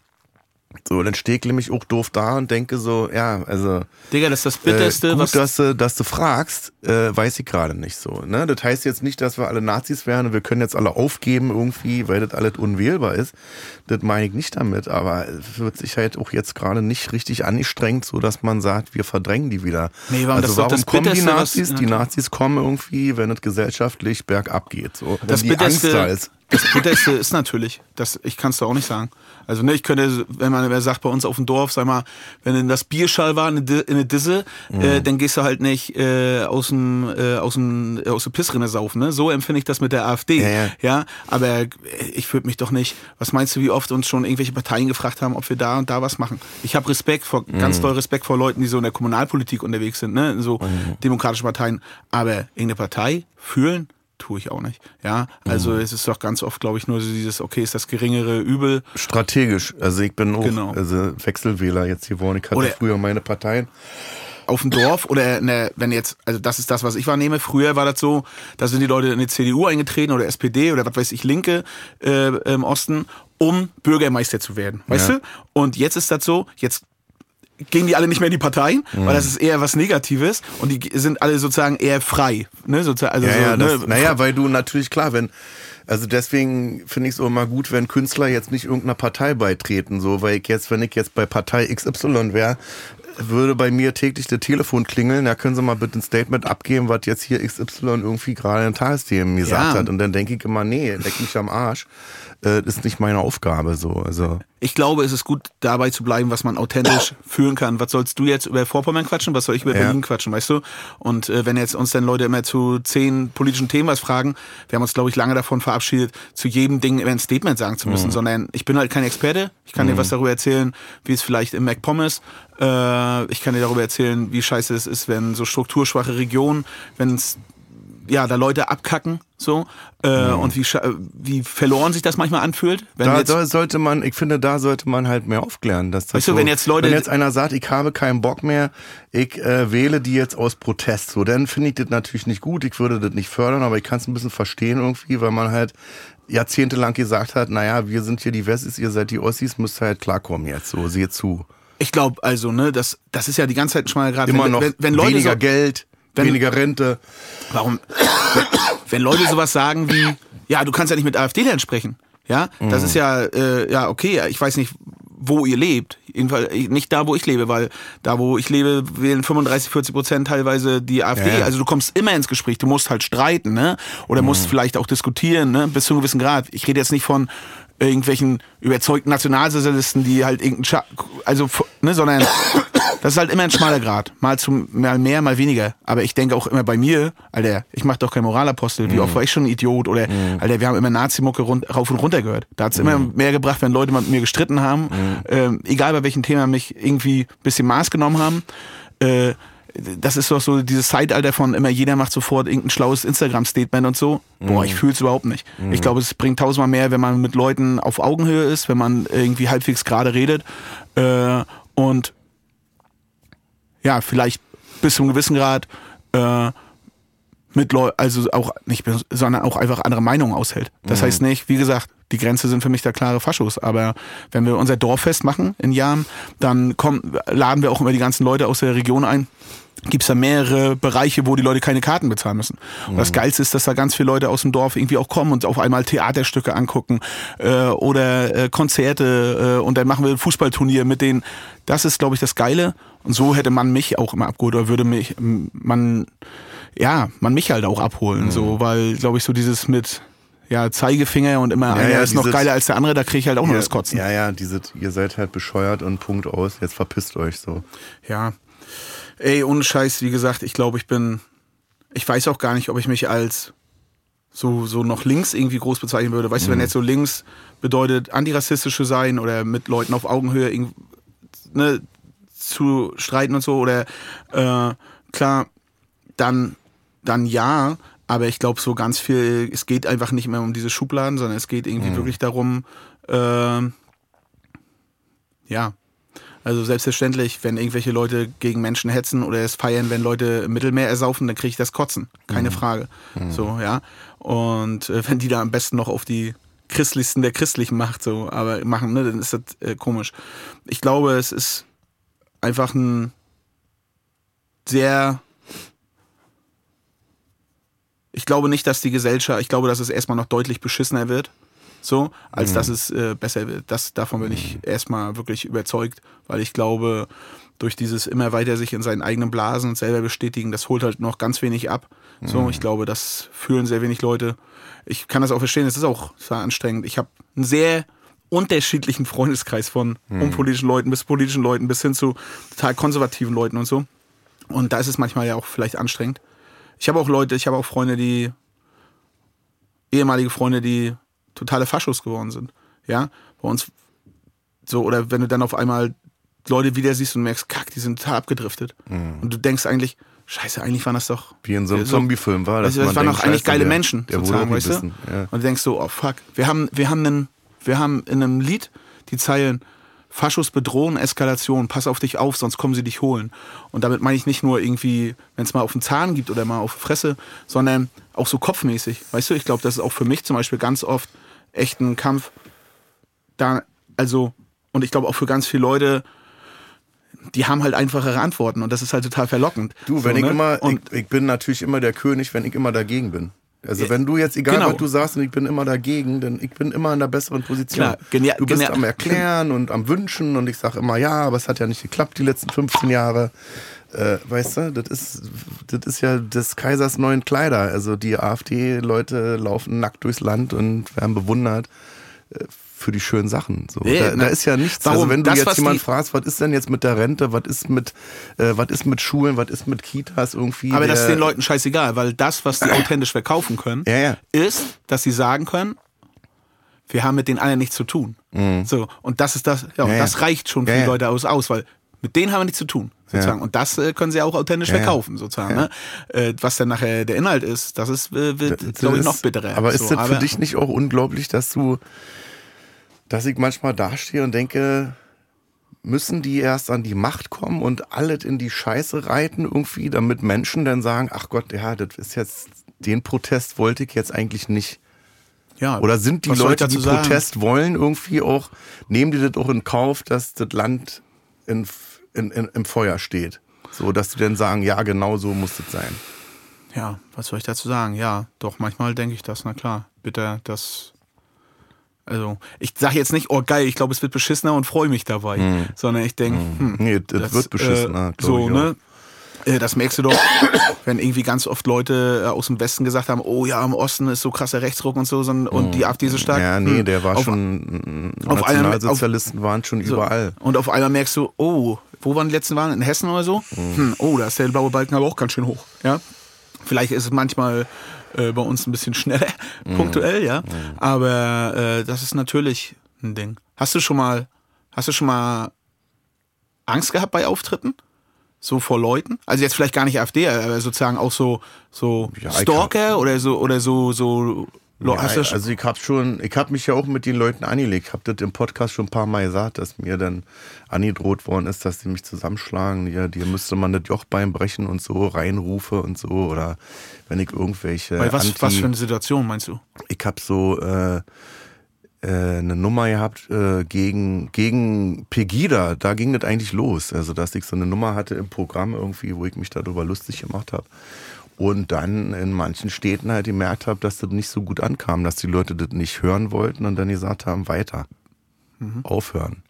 So, dann stehe ich nämlich auch doof da und denke so, ja, also Digga, das ist das äh, Bitterste, gut, was. dass du, dass du fragst, äh, weiß ich gerade nicht so. Ne? Das heißt jetzt nicht, dass wir alle Nazis wären und wir können jetzt alle aufgeben irgendwie, weil das alles unwählbar ist. Das meine ich nicht damit, aber es wird sich halt auch jetzt gerade nicht richtig angestrengt, so dass man sagt, wir verdrängen die wieder. Nee, warum? Das also doch warum das kommen die Bitterste, was- Nazis? ja, die. Nazis kommen irgendwie, wenn es gesellschaftlich bergab geht. So. Wenn das die Angst Bitterste, da ist. Das Bitterste ist natürlich, das, ich kann es da auch nicht sagen. Also ne, ich könnte, wenn man wer sagt bei uns auf dem Dorf, sag mal, wenn in das Bierschall war, in eine Di- in eine Disse, Mhm. äh, dann gehst du halt nicht äh, aus dem äh, aus dem äh, aus der Pissrinne saufen. Ne? So empfinde ich das mit der AfD. Ja, ja. aber äh, ich würde mich doch nicht. Was meinst du, wie oft uns schon irgendwelche Parteien gefragt haben, ob wir da und da was machen? Ich habe Respekt vor Mhm. ganz doll Respekt vor Leuten, die so in der Kommunalpolitik unterwegs sind, ne, in so Mhm. demokratische Parteien. Aber irgendeine Partei fühlen tue ich auch nicht. Ja, also Mhm. es ist doch ganz oft, glaube ich, nur so dieses, okay, ist das geringere Übel. Strategisch. Also ich bin auch Genau. also Wechselwähler jetzt geworden. Ich hatte Oder- früher meine Parteien. auf dem Dorf oder ne, wenn jetzt, also das ist das, was ich wahrnehme. Früher war das so, da sind die Leute in die CDU eingetreten oder SPD oder was weiß ich, Linke äh, im Osten, um Bürgermeister zu werden. Weißt Ja. du? Und jetzt ist das so, jetzt gehen die alle nicht mehr in die Parteien, Mhm. weil das ist eher was Negatives und die sind alle sozusagen eher frei. Ne? Sozusagen, also Ja, so, ja, das, ne? naja, weil du natürlich klar, wenn, also deswegen finde ich es auch immer gut, wenn Künstler jetzt nicht irgendeiner Partei beitreten, so, weil ich jetzt, wenn ich jetzt bei Partei XY wäre, würde bei mir täglich das Telefon klingeln, ja, können Sie mal bitte ein Statement abgeben, was jetzt hier XY irgendwie gerade in Tagesthemen gesagt Ja. hat. Und dann denke ich immer, nee, leck mich am Arsch. Äh, das ist nicht meine Aufgabe, so, also. Ich glaube, es ist gut, dabei zu bleiben, was man authentisch fühlen kann. Was sollst du jetzt über Vorpommern quatschen? Was soll ich über Ja. Berlin quatschen, weißt du? Und äh, wenn jetzt uns dann Leute immer zu zehn politischen Themen was fragen, wir haben uns, glaube ich, lange davon verabschiedet, zu jedem Ding immer ein Statement sagen zu Mhm. müssen, sondern ich bin halt kein Experte. Ich kann dir was darüber erzählen, wie es vielleicht im MacPom ist. Äh, ich kann dir darüber erzählen, wie scheiße es ist, wenn so strukturschwache Regionen, wenn es ja, da Leute abkacken, so, äh, und wie, scha- wie verloren sich das manchmal anfühlt. Da, jetzt, sollte man, ich finde, da sollte man halt mehr aufklären. Dass das Weißt du, so, wenn jetzt Leute- wenn jetzt einer sagt, ich habe keinen Bock mehr, ich äh, wähle die jetzt aus Protest, so, dann finde ich das natürlich nicht gut. Ich würde das nicht fördern, aber ich kann es ein bisschen verstehen irgendwie, weil man halt jahrzehntelang gesagt hat, naja, wir sind hier die Wessis, ihr seid die Ossis, müsst ihr halt klarkommen jetzt, so, seht zu. Ich glaube, also, ne, das, das ist ja die ganze Zeit schon mal gerade, Immer wenn, noch wenn, wenn Leute weniger so, Geld, wenn- weniger Rente. warum, wenn Leute sowas sagen wie, ja, du kannst ja nicht mit AfD-Lern sprechen, ja, das Mhm. ist ja, äh, ja, okay, ich weiß nicht, wo ihr lebt, jedenfalls nicht da, wo ich lebe, weil da, wo ich lebe, wählen 35, 40 Prozent teilweise die AfD, Ja, ja. also du kommst immer ins Gespräch, du musst halt streiten, ne, oder Mhm. musst vielleicht auch diskutieren, ne, bis zu einem gewissen Grad. Ich rede jetzt nicht von irgendwelchen überzeugten Nationalsozialisten, die halt irgendein, Scha also, ne, sondern das ist halt immer ein schmaler Grad. Mal, zum, mal mehr, mal weniger. Aber ich denke auch immer bei mir, Alter, ich mach doch kein Moralapostel. Wie oft war ich schon ein Idiot? Oder, Alter, wir haben immer Nazi-Mucke rund, rauf und runter gehört. Da hat's immer mehr gebracht, wenn Leute mit mir gestritten haben. Ähm, egal bei welchem Thema mich irgendwie ein bisschen Maß genommen haben. Äh, das ist doch so dieses Zeitalter von immer jeder macht sofort irgendein schlaues Instagram-Statement und so. Boah, ich fühl's überhaupt nicht. Ich glaube, es bringt tausendmal mehr, wenn man mit Leuten auf Augenhöhe ist, wenn man irgendwie halbwegs gerade redet. Äh, und ja, vielleicht bis zu einem gewissen Grad äh, mit Leu also auch nicht, sondern auch einfach andere Meinungen aushält. Das heißt nicht, wie gesagt, die Grenze sind für mich da klare Faschos. Aber wenn wir unser Dorffest machen in Jam, dann kommen, laden wir auch immer die ganzen Leute aus der Region ein. Gibt's da mehrere Bereiche, wo die Leute keine Karten bezahlen müssen. Und das Geilste ist, dass da ganz viele Leute aus dem Dorf irgendwie auch kommen und auf einmal Theaterstücke angucken äh, oder äh, Konzerte äh, und dann machen wir ein Fußballturnier mit denen. Das ist, glaube ich, das Geile. Und so hätte man mich auch immer abgeholt oder würde mich man ja man mich halt auch abholen, so weil, glaube ich, so dieses mit ja Zeigefinger und immer Ja, einer ja, ist noch geiler als der andere, da kriege ich halt auch nur Ja, das Kotzen. Ja, ja, diese, ihr seid halt bescheuert und Punkt aus, jetzt verpisst euch so. Ja. Ey, ohne Scheiß, wie gesagt, ich glaube, ich bin. Ich weiß auch gar nicht, ob ich mich als so, so noch links irgendwie groß bezeichnen würde. Weißt du, wenn jetzt so links bedeutet, antirassistische sein oder mit Leuten auf Augenhöhe ne, zu streiten und so oder äh, klar, dann, dann ja, aber ich glaube so ganz viel, es geht einfach nicht mehr um diese Schubladen, sondern es geht irgendwie wirklich darum, äh, ja, also selbstverständlich, wenn irgendwelche Leute gegen Menschen hetzen oder es feiern, wenn Leute im Mittelmeer ersaufen, dann kriege ich das Kotzen. Keine Frage. So, ja. Und äh, wenn die da am besten noch auf die christlichsten der christlichen macht, so, aber machen, ne, dann ist das äh, komisch. Ich glaube, es ist einfach ein sehr ich glaube nicht, dass die Gesellschaft, ich glaube, dass es erstmal noch deutlich beschissener wird, so, als dass es äh, besser wird. Das, davon bin ich erstmal wirklich überzeugt, weil ich glaube, durch dieses immer weiter sich in seinen eigenen Blasen und selber bestätigen, das holt halt noch ganz wenig ab. So, ich glaube, das fühlen sehr wenig Leute. Ich kann das auch verstehen, es ist auch sehr anstrengend. Ich habe einen sehr unterschiedlichen Freundeskreis von unpolitischen Leuten bis politischen Leuten bis hin zu total konservativen Leuten und so. Und da ist es manchmal ja auch vielleicht anstrengend. Ich habe auch Leute, ich habe auch Freunde, die ehemalige Freunde, die totale Faschos geworden sind. Ja, bei uns so oder wenn du dann auf einmal Leute wieder siehst und merkst, kack, die sind total abgedriftet. Und du denkst eigentlich, scheiße, eigentlich waren das doch Wie in so einem so- Zombie-Film war das, man das waren denkt, doch eigentlich scheiße, geile der- Menschen, Der sozusagen, weißt du? Ja. Und du denkst so, oh fuck. Wir haben, wir haben einen, wir haben in einem Lied die Zeilen Faschos bedrohen, Eskalation, pass auf dich auf, sonst kommen sie dich holen. Und damit meine ich nicht nur irgendwie, wenn es mal auf den Zahn gibt oder mal auf die Fresse, sondern auch so kopfmäßig. Weißt du, ich glaube, das ist auch für mich zum Beispiel ganz oft echt ein Kampf. Da, also, und ich glaube auch für ganz viele Leute, die haben halt einfachere Antworten und das ist halt total verlockend. Du, So, wenn ich ne? immer, und ich, ich bin natürlich immer der König, wenn ich immer dagegen bin. Also wenn du jetzt, egal genau. was du sagst und ich bin immer dagegen, dann ich bin immer in der besseren Position. Klar, genia- du bist am Erklären und am Wünschen und ich sage immer, ja, aber es hat ja nicht geklappt die letzten 15 Jahre. Äh, weißt du, das ist, das ist ja des Kaisers neuen Kleider. Also die AfD-Leute laufen nackt durchs Land und werden bewundert äh, für die schönen Sachen. So. Nee, da, da ist ja nichts. warum? Also wenn du Das, jetzt was jemand die- fragst, was ist denn jetzt mit der Rente, was ist mit, äh, was ist mit Schulen, was ist mit Kitas irgendwie. Aber das ist den Leuten scheißegal, weil das, was die authentisch verkaufen können, Ja, ja. ist, dass sie sagen können, wir haben mit den anderen nichts zu tun. So, und das ist das, ja, Mhm. Ja, ja. das reicht schon für Ja, die ja. Leute aus, aus, weil mit denen haben wir nichts zu tun, sozusagen. Und das äh, können sie auch authentisch Ja, ja. verkaufen, sozusagen. Ne? Äh, was dann nachher der Inhalt ist, das ist, äh, wird, glaube ich, ist- noch bitterer. Aber ist so, das für dich nicht auch unglaublich, dass du, dass ich manchmal dastehe und denke, müssen die erst an die Macht kommen und alles in die Scheiße reiten irgendwie, damit Menschen dann sagen, ach Gott, ja, das ist jetzt, den Protest wollte ich jetzt eigentlich nicht. Ja, Oder sind die Leute, die sagen? Protest wollen, irgendwie auch, nehmen die das auch in Kauf, dass das Land in, in, in, im Feuer steht? So, dass die dann sagen, ja, genau so muss das sein. Ja, was soll ich dazu sagen? Ja, doch, manchmal denke ich das, na klar. Bitte, das. Also, ich sage jetzt nicht, oh geil, ich glaube, es wird beschissener und freue mich dabei, sondern ich denke, hm, Nee, das, wird beschissener, äh, glaub so, ne? Äh, Das merkst du doch, wenn irgendwie ganz oft Leute äh, aus dem Westen gesagt haben, oh ja, im Osten ist so krasser Rechtsruck und so und die AfD so stark. Mhm. Ja, nee, Hm. der war auf, schon, auf Nationalsozialisten waren schon so. überall. Und auf einmal merkst du, oh, wo waren die letzten Wahlen? In Hessen oder so? Mhm. Hm, oh, da ist der blaue Balken aber auch ganz schön hoch. Ja? Vielleicht ist es manchmal äh, bei uns ein bisschen schneller, Mhm. punktuell, ja. Aber äh, das ist natürlich ein Ding. Hast du schon mal, hast du schon mal Angst gehabt bei Auftritten? So vor Leuten? Also jetzt vielleicht gar nicht AfD, aber sozusagen auch so, so Ja, Stalker oder so, oder so, so, Ja, also ich habe schon, ich habe mich ja auch mit den Leuten angelegt. Ich habe das im Podcast schon ein paar Mal gesagt, dass mir dann angedroht worden ist, dass die mich zusammenschlagen. Ja, dir müsste man das Jochbein brechen und so, reinrufe und so. Oder wenn ich irgendwelche bei was, Anti was für eine Situation meinst du? ich habe so äh, äh, eine Nummer gehabt äh, gegen, gegen Pegida. Da ging das eigentlich los. Also, dass ich so eine Nummer hatte im Programm irgendwie, wo ich mich darüber lustig gemacht habe. Und dann in manchen Städten halt gemerkt habe, dass das nicht so gut ankam, dass die Leute das nicht hören wollten und dann gesagt haben, weiter. Aufhören.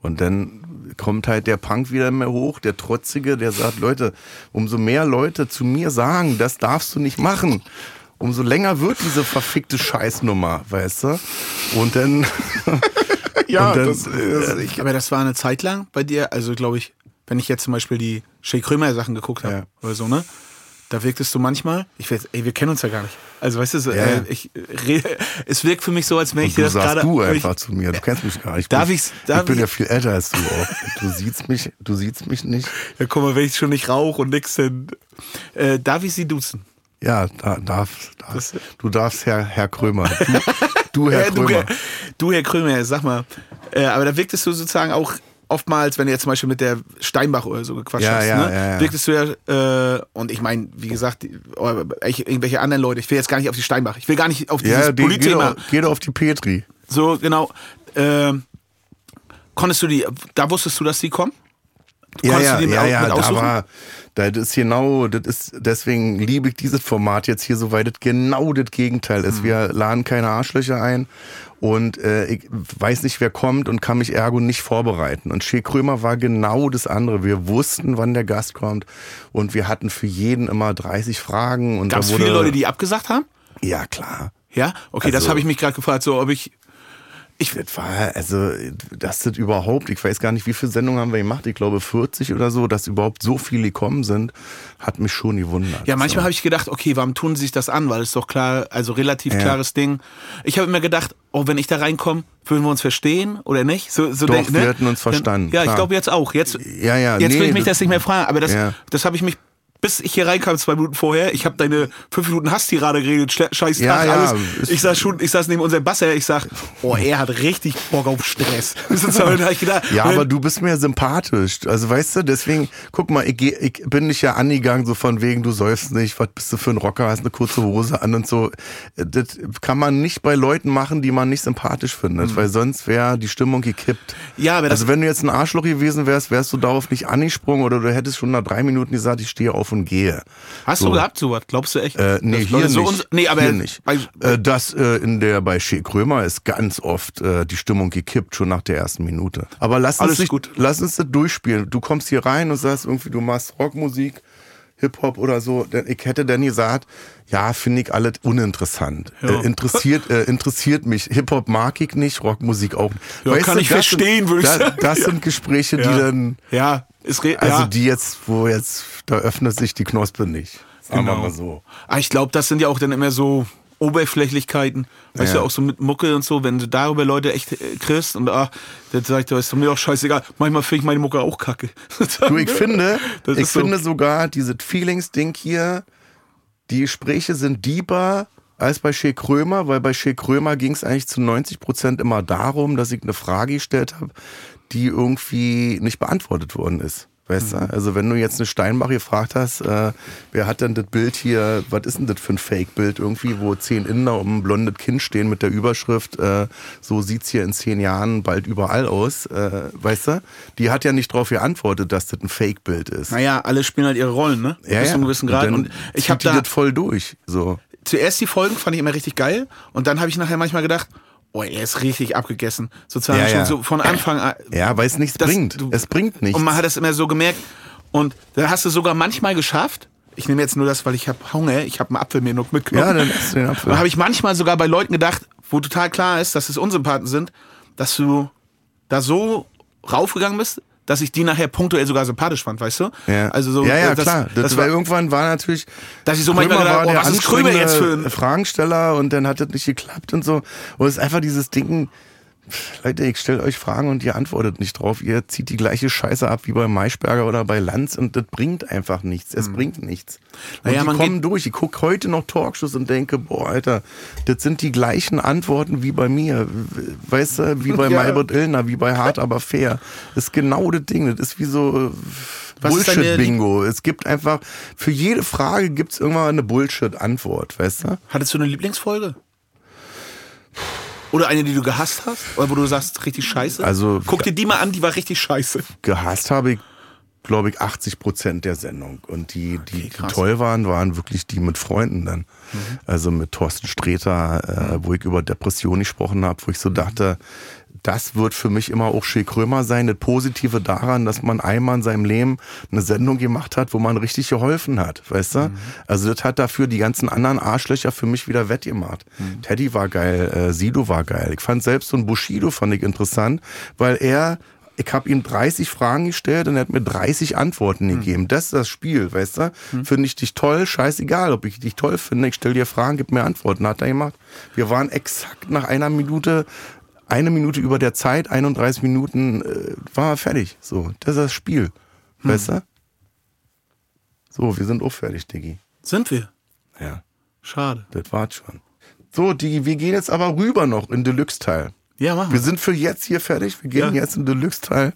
Und dann kommt halt der Punk wieder mehr hoch, der Trotzige, der sagt, Leute, umso mehr Leute zu mir sagen, das darfst du nicht machen, umso länger wird diese verfickte Scheißnummer, weißt du? Und dann... Ja, und dann, das, das, ich, aber das war eine Zeit lang bei dir, also glaube ich, wenn ich jetzt zum Beispiel die Shay Krömer Sachen geguckt habe Ja. oder so, ne? Da wirktest du manchmal, ich weiß, ey, wir kennen uns ja gar nicht. Also weißt du, so, Ja. äh, ich rede, es wirkt für mich so, als wenn ich dir du das gerade. du ich- einfach zu mir. Du kennst mich gar nicht. Darf ich, ich's- darf ich bin ich- ja viel älter als du auch. Du siehst mich, du siehst mich nicht. Ja, guck mal, wenn ich schon nicht rauche und nix hin. Äh, darf ich sie duzen? Ja, da, darf, darf, du darfst, Herr, Herr Krömer. Du, du Herr du, Krömer. Herr- du, Herr Krömer, sag mal. Äh, aber da wirktest du sozusagen auch oftmals, wenn du jetzt zum Beispiel mit der Steinbach oder so gequatscht Ja, hast, ja, ne? ja, wirktest du ja, äh, und ich meine, wie gesagt, die- ich- irgendwelche anderen Leute, ich will jetzt gar nicht auf die Steinbach, ich will gar nicht auf dieses Ja, die, Politthema. doch, geh doch auf die Petri. So, genau. Ähm, konntest du die, da wusstest du, dass die kommen? Ja, ja, ja, ja, da war, das ist genau, das ist, deswegen liebe ich dieses Format jetzt hier so, weil das genau das Gegenteil ist. Mhm. Wir laden keine Arschlöcher ein und äh, ich weiß nicht, wer kommt und kann mich ergo nicht vorbereiten. Und Shea Krömer war genau das andere. Wir wussten, wann der Gast kommt und wir hatten für jeden immer 30 Fragen. Und Gab es viele Leute, die abgesagt haben? Ja, klar. Ja? Okay, das Also- habe ich mich gerade gefragt, so ob ich. Ich, war, also, das überhaupt, ich weiß gar nicht, wie viele Sendungen haben wir gemacht, ich glaube 40 oder so, dass überhaupt so viele gekommen sind, hat mich schon gewundert. ja, manchmal so. habe ich gedacht, okay, warum tun sie sich das an? Weil es doch klar, also relativ Ja. klares Ding. Ich habe immer gedacht, oh, wenn ich da reinkomme, würden wir uns verstehen oder nicht? So, so Doch, denk- ne? wir hätten uns Dann- verstanden, Ja, ich klar. glaube jetzt auch. Jetzt, Ja, ja, jetzt will nee, ich mich das- das nicht mehr fragen. Aber das, Ja. das habe ich mich. Bis ich hier reinkam, zwei Minuten vorher, ich habe deine fünf Minuten Hasstirade geredet, Sch- scheiß Ja, ja, alles. Ich saß schon, ich saß neben unserem Basser, ich sag, oh, er hat richtig Bock auf Stress. Gedacht, Ja, aber du bist mir sympathisch. Also weißt du, deswegen, guck mal, ich, ich bin dich ja angegangen, so von wegen, du säufst nicht, was bist du für ein Rocker, hast eine kurze Hose an und so. Das kann man nicht bei Leuten machen, die man nicht sympathisch findet, weil sonst wäre die Stimmung gekippt. Mhm. Ja, aber also wenn du jetzt ein Arschloch gewesen wärst, wärst du darauf nicht angesprungen oder du hättest schon nach drei Minuten gesagt, ich stehe auf und gehe. Hast so. du gehabt sowas? Glaubst du echt? Äh, nee, hier so nicht. nee, aber hier nicht. Bei, äh, das äh, in der bei Shea Krömer ist ganz oft äh, die Stimmung gekippt schon nach der ersten Minute. Aber lass uns nicht, gut. lass uns das durchspielen. Du kommst hier rein und sagst irgendwie, du machst Rockmusik, Hip Hop oder so. Ich hätte dann gesagt, ja, finde ich alles uninteressant. Ja. Äh, interessiert äh, interessiert mich. Hip Hop mag ich nicht, Rockmusik auch. nicht. Ja, kann ich das verstehen, sind, würde ich das, sagen. Das sind Gespräche, die ja. dann ja, re also ja. die jetzt, wo jetzt, da öffnet sich die Knospe nicht. Sagen wir Genau. mal so. Ah, ich glaube, das sind ja auch dann immer so Oberflächlichkeiten. Weißt Ja. du, auch so mit Mucke und so, wenn du darüber Leute echt äh, kriegst und ah, dann sagt er, ist mir auch scheißegal. Manchmal finde ich meine Mucke auch kacke. Du, ich finde, Das ich so- finde sogar dieses Feelings-Ding hier, die Gespräche sind deeper als bei Shea Krömer, weil bei Shea Krömer ging es eigentlich zu 90 Prozent immer darum, dass ich eine Frage gestellt habe, die irgendwie nicht beantwortet worden ist. Weißt Mhm. du? Also wenn du jetzt eine Steinbach gefragt hast, äh, wer hat denn das Bild hier, was ist denn das für ein Fake-Bild irgendwie, wo zehn Inder um ein blondes Kind stehen mit der Überschrift, äh, so sieht's hier in zehn Jahren bald überall aus, äh, weißt du? Die hat ja nicht darauf geantwortet, dass das ein Fake-Bild ist. naja, alle spielen halt ihre Rollen, ne? Bis zu einem gewissen Grad. Und ich habe da das voll durch. So. zuerst die Folgen fand ich immer richtig geil und dann habe ich nachher manchmal gedacht, oh, er ist richtig abgegessen. Sozusagen Ja, schon ja. so von Anfang an. Ja, weil es nichts Das- bringt. du- es bringt nichts. Und man hat das immer so gemerkt. Und dann hast du sogar manchmal geschafft. Ich nehme jetzt nur das, weil ich habe Hunger. Ich habe einen Apfel mir noch mitgenommen. ja, dann isst du den Apfel. Dann habe ich manchmal sogar bei Leuten gedacht, wo total klar ist, dass es Unsympathen sind, dass du da so raufgegangen bist, dass ich die nachher punktuell sogar sympathisch fand, weißt du? ja. Also so, ja, ja, das, klar. Das, Das war irgendwann war natürlich. dass ich so manchmal Krömer gedacht, war oh, was ist Krömer jetzt für ein... Fragensteller und dann hat das nicht geklappt und so. Und es ist einfach dieses Ding. Leute, ich stelle euch Fragen und ihr antwortet nicht drauf. Ihr zieht die gleiche Scheiße ab wie bei Maischberger oder bei Lanz und das bringt einfach nichts. Es bringt nichts. Und. Naja, die kommen durch. Ich gucke heute noch Talkshows und denke, boah, Alter, das sind die gleichen Antworten wie bei mir. Weißt du, wie bei Ja. Maybrit Illner, wie bei Hart aber fair. Das ist genau das Ding. Das ist wie so äh, Bullshit-Bingo. Es gibt einfach, für jede Frage gibt es irgendwann eine Bullshit-Antwort, weißt du? Hattest du eine Lieblingsfolge? Oder eine, die du gehasst hast? Oder wo du sagst, richtig scheiße? Also- Guck dir die mal an, die war richtig scheiße. Gehasst habe ich, glaube ich, 80 Prozent der Sendung. Und die, die, die krass. toll waren, waren wirklich die mit Freunden dann. Also mit Thorsten Sträter, äh, wo ich über Depressionen gesprochen habe, wo ich so dachte, das wird für mich immer auch Shea Krömer sein. Das Positive daran, dass man einmal in seinem Leben eine Sendung gemacht hat, wo man richtig geholfen hat, weißt du? Also das hat dafür die ganzen anderen Arschlöcher für mich wieder wettgemacht. Teddy war geil, äh, Sido war geil. Ich fand selbst so ein Bushido fand ich interessant, weil er ich habe ihm 30 Fragen gestellt und er hat mir 30 Antworten Hm. gegeben. Das ist das Spiel, weißt du? Finde ich dich toll, scheißegal, ob ich dich toll finde. Ich stelle dir Fragen, gib mir Antworten. Hat er gemacht. Wir waren exakt nach einer Minute, eine Minute über der Zeit, 31 Minuten, äh, war er fertig. So, das ist das Spiel, Hm. weißt du? So, wir sind auch fertig, Diggi. Sind wir? Ja, Schade. das war's schon. So, Diggi, wir gehen jetzt aber rüber noch in Deluxe-Teil. Ja, machen Wir wir. sind für jetzt hier fertig. Wir gehen Ja. jetzt in Deluxe-Teil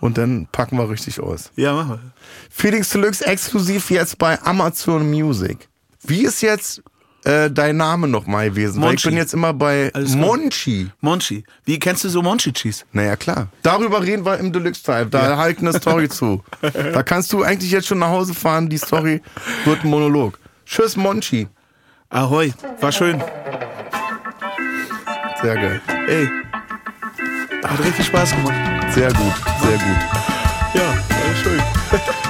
und dann packen wir richtig aus. Ja, machen wir. Felix Deluxe exklusiv jetzt bei Amazon Music. Wie ist jetzt äh, dein Name nochmal gewesen? Weil ich bin jetzt immer bei Alles gut. Monchi. Monchi. Wie kennst du so Monchi-Cheese? Naja, klar. Darüber reden wir im Deluxe-Teil. Da halt eine Story zu. Da kannst du eigentlich jetzt schon nach Hause fahren. Die Story wird ein Monolog. Tschüss, Monchi. Ahoi. War schön. Sehr geil. Ey. Hat richtig Spaß gemacht. Sehr gut, sehr gut. Ja, war schön.